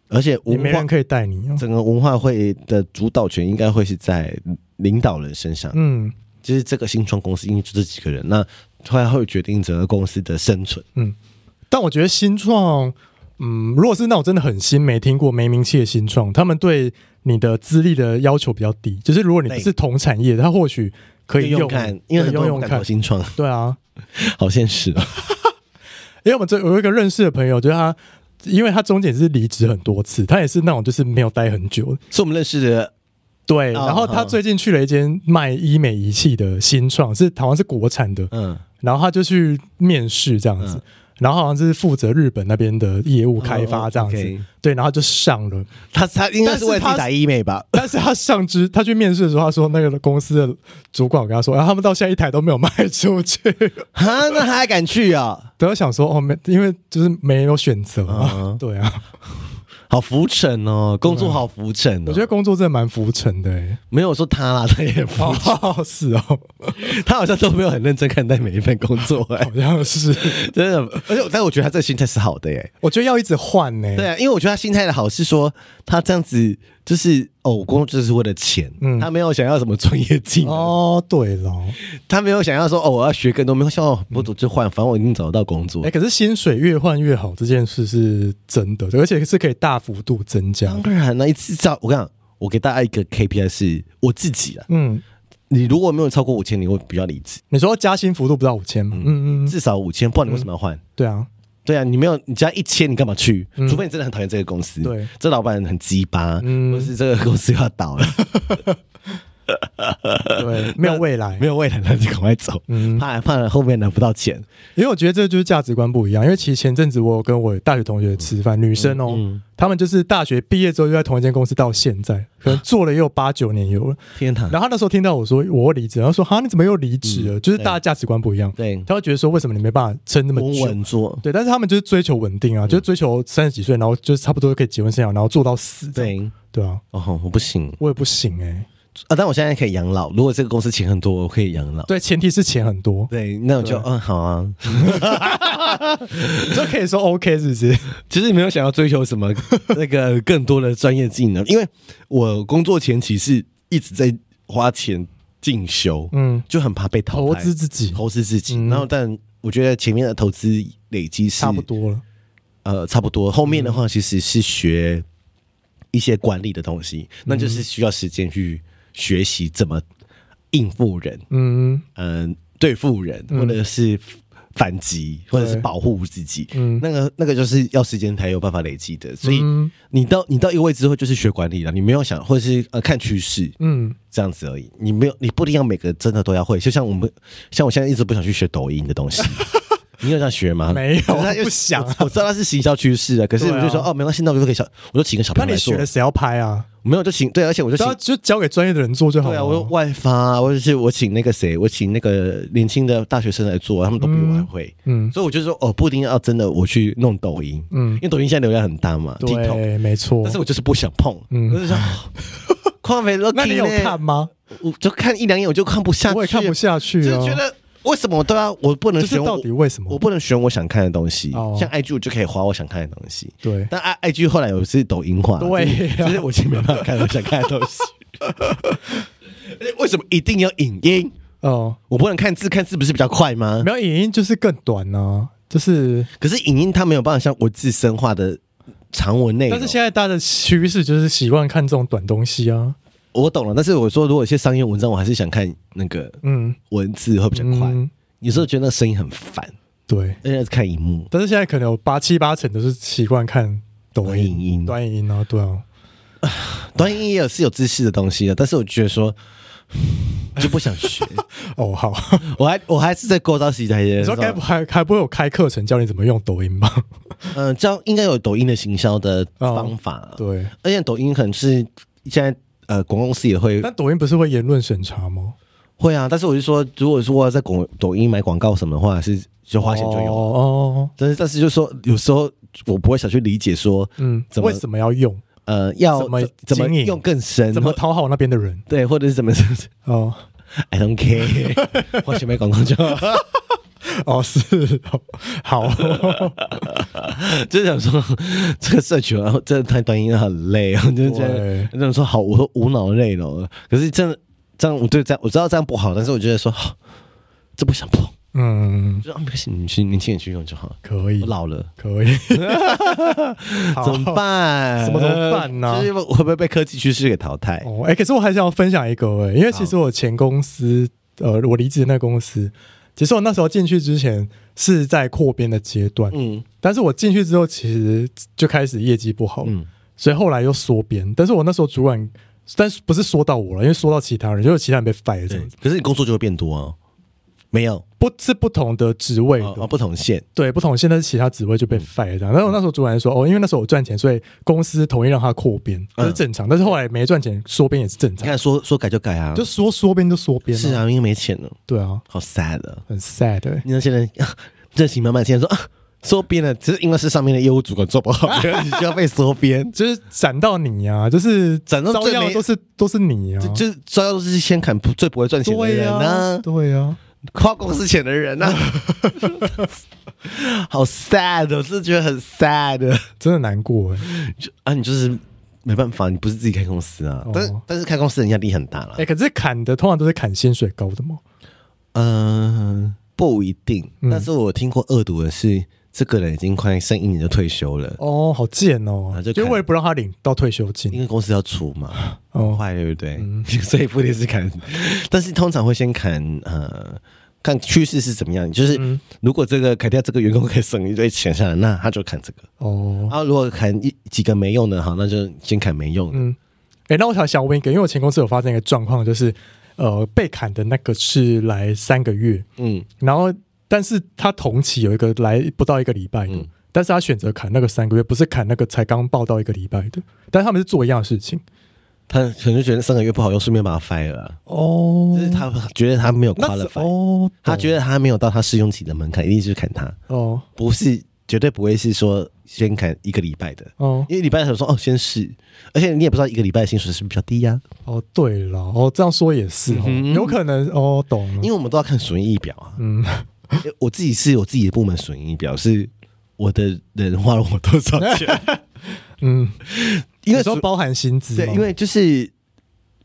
而且文化没人可以带你、哦，整个文化会的主导权应该会是在领导人身上，嗯，就是这个新创公司因为就这几个人，那后来会决定整个公司的生存，嗯，但我觉得新创，嗯，如果是那种真的很新、没听过、没名气的新创，他们对你的资历的要求比较低，就是如果你不是同产业，他或许。可以用看，因为很多人不敢投新创。对啊，好现实啊！因为我们这有一个认识的朋友，就是他，因为他中间是离职很多次，他也是那种就是没有待很久，是我们认识的。对，然后他最近去了一间卖医美仪器的新创，是好像是国产的，嗯，然后他就去面试这样子。然后好像是负责日本那边的业务开发这样子，oh, okay. 对，然后就上了。他他应该是为自己打医美吧？但是他上之他去面试的时候，他说那个公司的主管我跟他说，然后他们到现在一台都没有卖出去，哈，那他还敢去啊？都要想说哦，没，因为就是没有选择嘛，uh. 对啊。好浮沉哦，工作好浮沉哦。我觉得工作真的蛮浮沉的，没有说他啦，他也浮沉。哦，是哦，他好像都没有很认真看待每一份工作，哎，好像是真的。而且，但我觉得他这个心态是好的，耶。我觉得要一直换呢。对啊，因为我觉得他心态的好是说，他这样子就是哦，工作就是为了钱，嗯，他没有想要什么专业技能。哦，对了，他没有想要说哦，我要学更多，没有想要不就换，反正我已经找得到工作。哎，可是薪水越换越好这件事是真的，而且是可以大。幅度增加，当然那一次照我跟你讲，我给大家一个 KPI 是我自己啊。嗯，你如果没有超过五千，你会比较理智。你说加薪幅度不到五千吗？嗯嗯，至少五千，不然你为什么要换？对啊，对啊，你没有你加一千，你干嘛去？除非你真的很讨厌这个公司，对，这老板很鸡巴，或是这个公司要倒了。对，没有未来，没有未来，那就赶快走。嗯，怕怕后面拿不到钱，因为我觉得这就是价值观不一样。因为其实前阵子我有跟我大学同学吃饭，女生哦，他们就是大学毕业之后就在同一间公司到现在，可能做了也有八九年有了。天堂。然后他那时候听到我说我离职，然后说哈，你怎么又离职了？就是大家价值观不一样。对，他会觉得说为什么你没办法撑那么久？对，但是他们就是追求稳定啊，就是追求三十几岁，然后就是差不多可以结婚生小孩，然后做到死。对，对啊。哦，我不行，我也不行哎。啊，但我现在可以养老。如果这个公司钱很多，我可以养老。对，前提是钱很多。对，那我就嗯好啊，就可以说 OK 是不是？其实没有想要追求什么那个更多的专业技能，因为我工作前期是一直在花钱进修，嗯，就很怕被淘汰。投资自己，投资自己。然后，但我觉得前面的投资累积是差不多了。呃，差不多。后面的话其实是学一些管理的东西，那就是需要时间去。学习怎么应付人，嗯嗯，对付人，或者是反击，或者是保护自己，嗯，那个那个就是要时间才有办法累积的。所以你到你到一个位置之后，就是学管理了。你没有想，或者是呃看趋势，嗯，这样子而已。你没有，你不一定要每个真的都要会。就像我们，像我现在一直不想去学抖音的东西。你有这样学吗？没有，他又不想。我知道他是行销趋势啊，可是我就说哦，没关系，那我就可以小，我就请个小朋友来做。那你学了谁要拍啊？没有，就请对，而且我就请就交给专业的人做就好了。对啊，我外发，或者是我请那个谁，我请那个年轻的大学生来做，他们都比我还会。嗯，所以我就说哦，不一定要真的我去弄抖音，嗯，因为抖音现在流量很大嘛，对，没错。但是我就是不想碰，嗯，我就说矿飞乐，那你有看吗？我就看一两眼，我就看不下去，我也看不下去，就觉得。为什么我都要？我不能选。到底为什么？我不能选我想看的东西。像 IG 我就可以滑我想看的东西。对。但 I IG 后来有是抖音化。对。就是我已经没办法看我想看的东西。为什么一定要影音？哦。我不能看字，看字不是比较快吗？没有影音就是更短呢。就是。可是影音它没有办法像文字深化的长文内容。但是现在大家的趋势就是习惯看这种短东西啊。我懂了，但是我说，如果一些商业文章，我还是想看那个嗯文字会比较快。嗯、有时候觉得那声音很烦，对，而且是看荧幕。但是现在可能有八七八成都是习惯看抖音、影音、短影音啊，对啊，短影音也有是有知识的东西的，但是我觉得说 就不想学 哦。好，我还我还是在勾搭时代。你说该不还还不会有开课程教你怎么用抖音吗？嗯、呃，教应该有抖音的行销的方法、哦。对，而且抖音可能是现在。呃，广告公司也会，但抖音不是会言论审查吗？会啊，但是我就说，如果说我要在广抖音买广告什么的话，是就花钱就有哦。但是但是就是说，有时候我不会想去理解说，嗯，怎么为什么要用？呃，要怎么怎么用更深？怎么讨好那边的人？对，或者是怎么哦？I don't care，花钱买广告就好。哦，是好，就是想说这个社群，然后真的太短音很累啊，就是这样，说好，我说无脑累了。可是真的这样，我对这样我知道这样不好，但是我觉得说，这不想碰，嗯，就没关系，你去年轻人去用就好，可以，我老了，可以，怎么办？什么怎么办呢？就是会不会被科技趋势给淘汰？哦，哎，可是我还是要分享一个哎，因为其实我前公司，呃，我离职的那个公司。其实我那时候进去之前是在扩编的阶段，嗯，但是我进去之后其实就开始业绩不好，嗯，所以后来又缩编。但是我那时候主管，但是不是说到我了，因为说到其他人，就是其他人被 fire 这样子。可是你工作就会变多啊。没有，不是不同的职位哦，不同线，对，不同线，但是其他职位就被 fire 这样。然后那时候主管说，哦，因为那时候我赚钱，所以公司同意让他扩编，这是正常。但是后来没赚钱，缩编也是正常。你看说说改就改啊，就说缩编就缩编。是啊，因为没钱了。对啊，好 sad，很 sad。你看现在热情满满，现在说啊，缩编了，其实因为是上面的业务主管做不好，你就要被缩编，就是斩到你啊，就是斩到最后都是都是你啊，就招到都是先砍最不会赚钱的人呢，对呀。花公司前的人呢、啊？好 sad，我是觉得很 sad，真的难过哎。就啊，你就是没办法，你不是自己开公司啊。哦、但是但是开公司人压力很大了。哎、欸，可是砍的通常都是砍薪水高的吗？嗯、呃，不一定。嗯、但是我听过恶毒的是。这个人已经快剩一年就退休了哦，好贱哦！就为了不让他领到退休金，因为公司要出嘛，哦，坏对不对？嗯、所以不一定是砍，但是通常会先砍呃，看趋势是怎么样。就是如果这个砍掉这个员工可以省一堆钱下来，那他就砍这个哦。然后如果砍一几个没用的，好，那就先砍没用的。嗯，哎，那我想想问一个，因为我前公司有发生一个状况，就是呃，被砍的那个是来三个月，嗯，然后。但是他同期有一个来不到一个礼拜的，嗯、但是他选择砍那个三个月，不是砍那个才刚报到一个礼拜的。但是他们是做一样的事情，他可能觉得三个月不好用，顺便把他 fire 了。哦，就是他觉得他没有 qualify，他觉得他没有到他试用期的门槛，一定是砍他。哦，不是，绝对不会是说先砍一个礼拜的。哦，因为礼拜的时候说哦先试，而且你也不知道一个礼拜的薪水是不是比较低呀、啊？哦，对了，哦这样说也是、哦。嗯，有可能哦，懂了，因为我们都要看损益表啊。嗯，我自己是有自己的部门损益表，是我的人花了我多少钱？嗯，因为说包含薪资，对，因为就是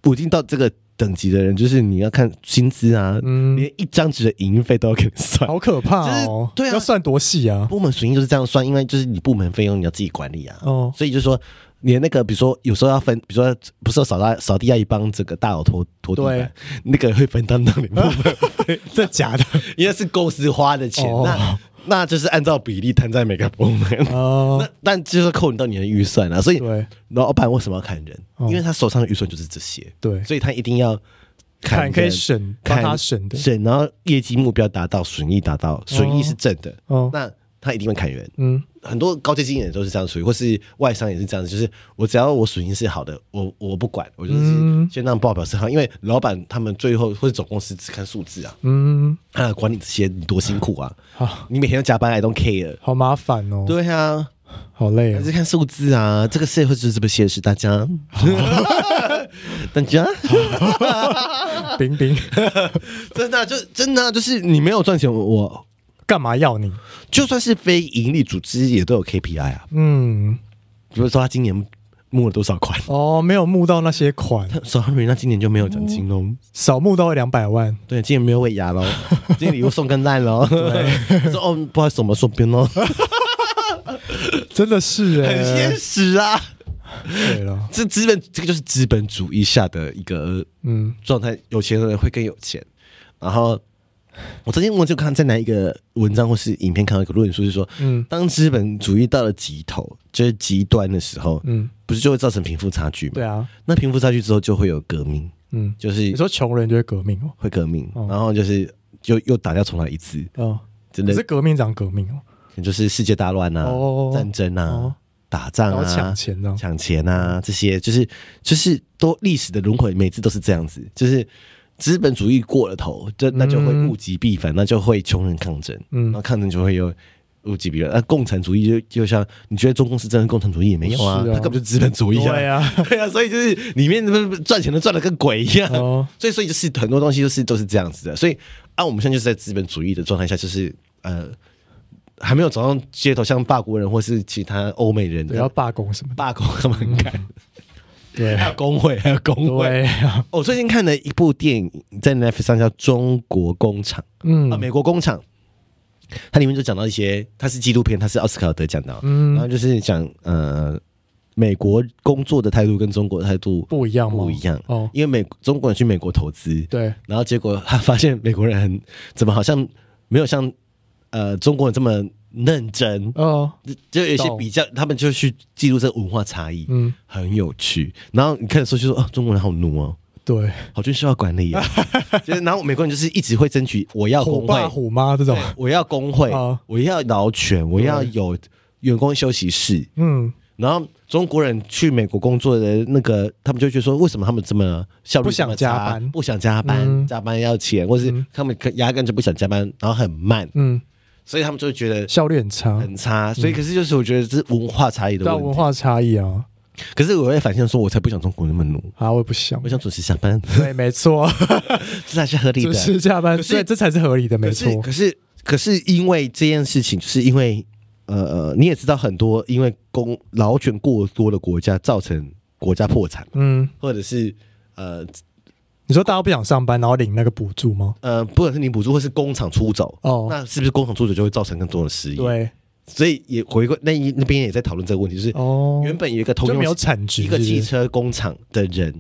我已经到这个。等级的人就是你要看薪资啊，嗯，连一张纸的营运费都要给你算，好可怕哦！对啊，要算多细啊？部门损益就是这样算，因为就是你部门费用你要自己管理啊。哦，所以就是说，你那个比如说有时候要分，比如说不是扫大扫地阿姨帮这个大佬拖拖地板，那个会分担到你部分，这假的，因为是公司花的钱，哦、那。那就是按照比例摊在每个部门，哦、那但就是扣你到你的预算啊，所以老板为什么要砍人？因为他手上的预算就是这些，对，所以他一定要砍，可以省，帮他省的。省，然后业绩目标达到，损益达到，损益是正的，哦，那。他一定会砍人，嗯，很多高阶经理人都是这样处理，或是外商也是这样子，就是我只要我属性是好的，我我不管，我就是先让报表是好，因为老板他们最后或者总公司只看数字啊，嗯，啊，管你这些你多辛苦啊，好，你每天要加班，I don't care，好麻烦哦，对啊，好累啊，还是看数字啊，这个社会就是这么现实，大家，大家，冰冰，真的就真的就是你没有赚钱，我。干嘛要你？就算是非盈利组织，也都有 KPI 啊。嗯，比如说他今年募了多少款？哦，没有募到那些款，sorry，那今年就没有奖金喽、哦。少募到两百万。对，今年没有尾牙喽，今年礼物送更烂喽。对，说哦，不好意思，我们送边喽。真的是哎、欸，很现实啊。对了，这资本，这个就是资本主义下的一个嗯状态。有钱的人会更有钱，然后。我昨天我就看在哪一个文章或是影片看到一个论述，是说，嗯，当资本主义到了极头，就是极端的时候，嗯，不是就会造成贫富差距吗？对啊，那贫富差距之后就会有革命，嗯，就是你说穷人就会革命哦，会革命，然后就是就又打掉重来一次，哦，真的是革命长革命哦，就是世界大乱啊，战争啊，打仗啊，抢钱啊，抢钱啊，这些就是就是都历史的轮回，每次都是这样子，就是。资本主义过了头，就那就会物极必反，嗯，那就会穷人抗争，嗯，那抗争就会有物极必反。那共产主义就就像你觉得中共是真的共产主义也没有啊，它根本就是资本主义啊，对啊，对啊，所以就是里面赚钱的赚的跟鬼一样，哦，所以所以就是很多东西都是都是这样子的。所以啊，我们现在就是在资本主义的状态下，就是呃还没有走上街头，像法国人或是其他欧美人的要罢工什么罢工他们很敢。嗯对，还有工会，还有工会。我最近看了一部电影，在 Netflix 上叫《中国工厂》，嗯啊，美国工厂。它里面就讲到一些，它是纪录片，它是奥斯卡得奖的，嗯，然后就是讲呃，美国工作的态度跟中国的态度不一样，不一样哦。因为美中国人去美国投资，对，然后结果他发现美国人很怎么好像没有像呃中国人这么。认真。哦，就有些比较，他们就去记录这个文化差异，嗯，很有趣。然后你看的时候就说，哦，中国人好奴哦，对，好就需要管理啊。就是，然后美国人就是一直会争取，我要工会，虎妈这种，我要工会，我要劳权，我要有员工休息室，嗯。然后中国人去美国工作的那个，他们就觉得说，为什么他们这么效率这么差，不想加班，不想加班，嗯，加班要钱，或是他们压根就不想加班，然后很慢，嗯。所以他们就会觉得效率很差，很差。所以可是就是我觉得这是文化差异的问题。文化差异啊！可是我会反向说，我才不想中国那么努啊！我也不想，我想准时下班。对，没错，这才是合理的。准时下班，对，这才是合理的，没错。可是，可是因为这件事情，就是因为呃呃，你也知道很多因为工劳权过多的国家造成国家破产，嗯，或者是呃。你说大家不想上班，然后领那个补助吗？呃，不管是领补助，或是工厂出走，哦，那是不是工厂出走就会造成更多的失业？对，所以也回归那一那边也在讨论这个问题，就是哦，原本有一个没有产值，一个汽车工厂的人，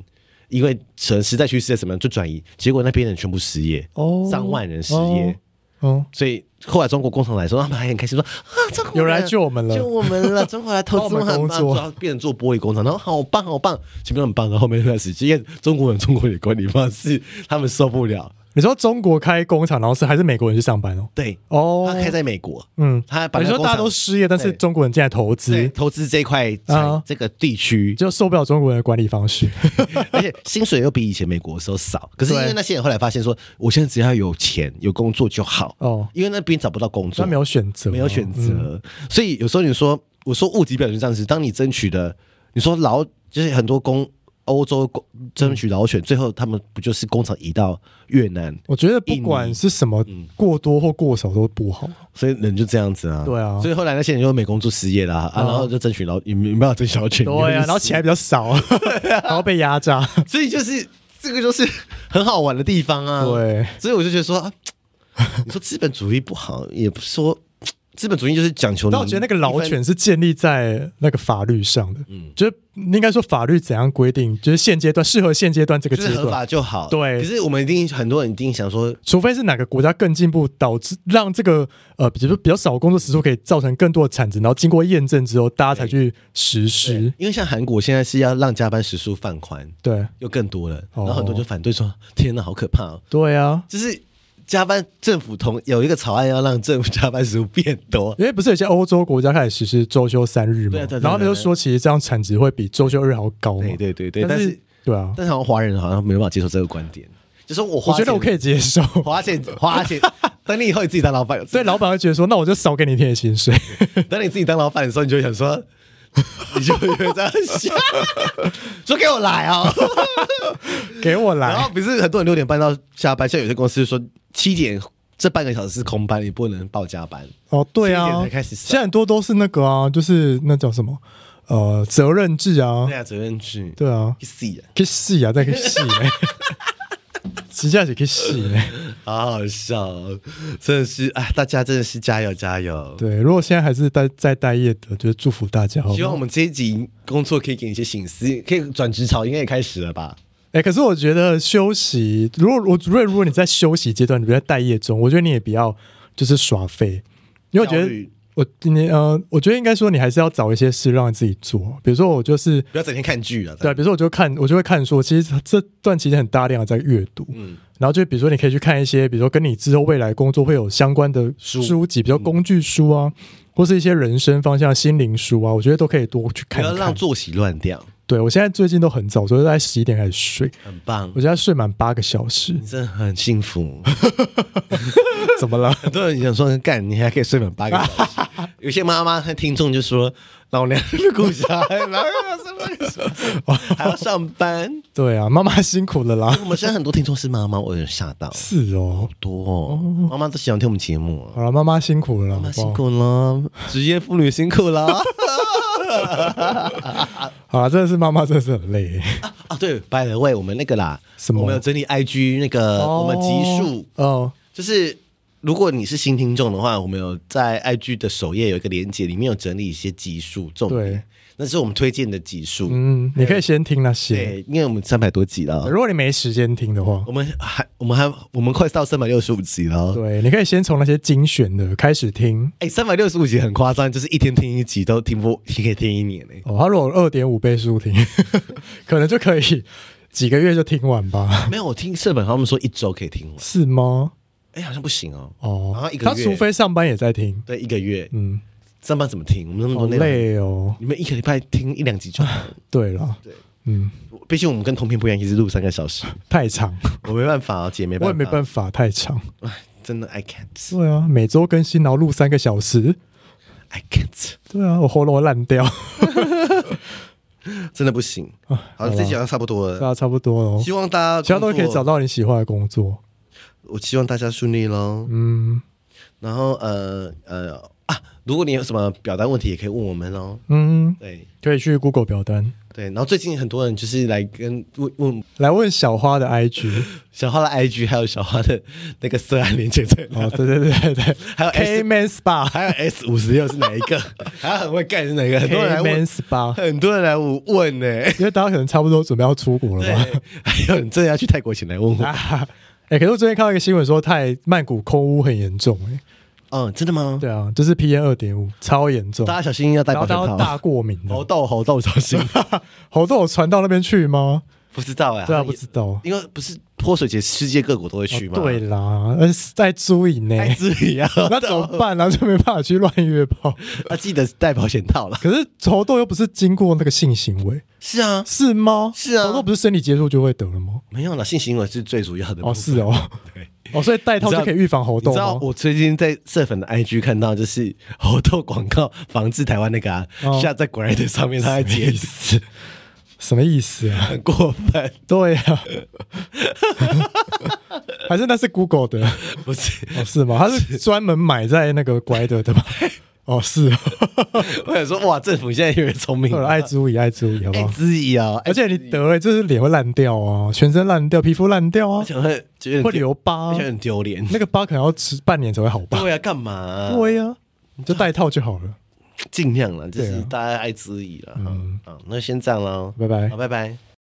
因为时时代趋势什么就转移，结果那边人全部失业，哦，上万人失业，哦，哦所以。后来中国工厂来说，他们还很开心说啊，中国有人来救我们了，救我们了！中国来投资我们很棒，然后变成做玻璃工厂，然后好棒好棒，前面很棒，然后后面开始，因为中国人中国人管理方式，他们受不了。你说中国开工厂，然后是还是美国人去上班哦？对，哦，他开在美国，嗯，他把你说大家都失业，但是中国人进来投资，投资这一块啊，这个地区。就受不了中国人的管理方式，而且薪水又比以前美国的时候少。可是因为那些人后来发现说，我现在只要有钱有工作就好。哦，因为那边找不到工作，他没有选择，没有选择，所以有时候你说我说物极必反就是这样子，当你争取的，你说劳就是很多工。欧洲争取劳权，最后他们不就是工厂移到越南？我觉得不管是什么，过多或过少都不好，所以人就这样子啊。对啊，所以后来那些人就没工作失业啦啊，然后就争取劳，也没办法争取劳权。对啊，然后钱还比较少，然后被压榨，所以就是这个就是 很好玩的地方啊。对，所以我就觉得说，你说资本主义不好，也不说。资本主义就是讲求，但我觉得那个劳权是建立在那个法律上的，嗯，就是应该说法律怎样规定，就是现阶段适合现阶段这个阶段合法就好。对，可是我们一定很多人一定想说，除非是哪个国家更进步，导致让这个呃，比如说比较少工作时数可以造成更多的产值，然后经过验证之后，大家才去实施。因为像韩国现在是要让加班时数放宽，对，又更多了，然后很多就反对说：“天哪，好可怕哦！”对啊，就是。加班，政府同有一个草案要让政府加班时数变多，因为不是有些欧洲国家开始实施周休三日嘛，然后他们就说其实这样产值会比周休日还要高。对对对对，但是对啊，但是好像华人好像没办法接受这个观点，就是我我觉得我可以接受花钱 花钱，等你以后你自己当老板，所以老板会觉得说，那我就少给你一天的薪水。等你自己当老板的时候，你就想说，你就会这样想，说给我来啊，给我来。然后不是很多人六点半到下班，像有些公司说。七点这半个小时是空班，你不能报加班哦。对啊，现在很多都是那个啊，就是那叫什么呃责任制啊。对啊，责任制。对啊，可以死啊，可以死啊，再可以死嘞，实际是可以死嘞，好好笑，真的是哎，大家真的是加油加油。对，如果现在还是待在待业的，就是祝福大家。希望我们这一集工作可以给你一些醒思，可以转职潮应该也开始了吧。哎、欸，可是我觉得休息，如果我如果如果你在休息阶段，你在待业中，我觉得你也比较就是耍废，因为我觉得我今天呃，我觉得应该说你还是要找一些事让自己做，比如说我就是不要整天看剧啊，对，比如说我就看我就会看书，其实这段期间很大量的在阅读，嗯，然后就比如说你可以去看一些，比如说跟你之后未来工作会有相关的书籍，比如说工具书啊，或是一些人生方向心灵书啊，我觉得都可以多去看，看。不要让作息乱掉。对，我现在最近都很早，所以在十一点开始睡，很棒。我现在睡满八个小时，你真的很幸福。怎么了？很多人想说干，你还可以睡满八个小时。有些妈妈和听众就说：“老娘的顾小孩，哪有什么还要上班？”对啊，妈妈辛苦了啦。我们现在很多听众是妈妈，我有点吓到。是哦，好多哦，妈妈都喜欢听我们节目。好了，妈妈辛苦了，妈妈辛苦了，职业妇女辛苦了。好了，真的是妈妈，真的是很累啊，啊！对，by the way，我们那个啦，什么？我们有整理 IG 那个、哦、我们集数哦，就是如果你是新听众的话，我们有在 IG 的首页有一个连接，里面有整理一些集数，重点。对那是我们推荐的集数，嗯，你可以先听那些，对，因为我们三百多集了。如果你没时间听的话，我们还我们还我们快到三百六十五集了。对，你可以先从那些精选的开始听。哎，三百六十五集很夸张，就是一天听一集都听不，你可以听一年嘞。哦，他如果二点五倍速听，可能就可以几个月就听完吧。没有，我听社本他们说一周可以听完，是吗？哎，好像不行哦。哦，然后一个月，他除非上班也在听，对，一个月，嗯。上班怎么听？我们那么多内容，累哦。你们一个礼拜听一两集就好。对了，对，嗯，毕竟我们跟同频不一样，一直录三个小时，太长，我没办法啊，姐没办法，我也没办法，太长。哎，真的，I can't。对啊，每周更新，然后录三个小时，I can't。对啊，我喉咙烂掉，真的不行。好，这集好像差不多了，大家差不多了。希望大家，其他都可以找到你喜欢的工作。我希望大家顺利喽。嗯，然后呃呃。啊，如果你有什么表单问题，也可以问我们哦。嗯，对，可以去 Google 表单。对，然后最近很多人就是来跟问问，来问小花的 IG，小花的 IG，还有小花的 那个色案连接在哪？哦，对对对对，还有 K Man Spa，还有 S 五十六是哪一个？还有很会干是哪一个？很多人来问 Spa，很多人来问呢，因为大家可能差不多准备要出国了吧？还有你真的要去泰国请来问我。哎，可是我最近看到一个新闻说，泰曼谷空屋很严重，哎。嗯，真的吗？对啊，就是 PM 二点五超严重，大家小心要戴保险套。大过敏的猴痘，猴痘小心，猴痘有传到那边去吗？不知道呀，对啊，不知道，因为不是泼水节，世界各国都会去吗？对啦，呃，在租影呢，在租影啊，那怎么办呢？就没办法去乱约炮。啊，记得带保险套了。可是猴痘又不是经过那个性行为，是啊，是吗？是啊，猴痘不是生理结束就会得了吗？没有啦，性行为是最主要的。哦，是哦，对，哦，所以戴套就可以预防猴痘。你知道我最近在社粉的 IG 看到，就是猴痘广告防治台湾那个啊，下在 Grindr 上面，他在解释。什么意思啊？很过分，对呀、啊，还是那是 Google 的？不是，哦，是吗？他是专门买在那个乖的，对吧？哦，是。我想说，哇，政府现在越来越聪明了，爱之以爱之以，好不好？爱之以啊！而且你得了，就是脸会烂掉啊，全身烂掉，皮肤烂掉啊，会会留疤，而且很丢脸。那个疤可能要吃半年才会好吧？对呀，干嘛？对呀，你就戴套就好了。尽量了，就是大家爱之以了。嗯，好，那先这样喽，拜拜，好，拜拜。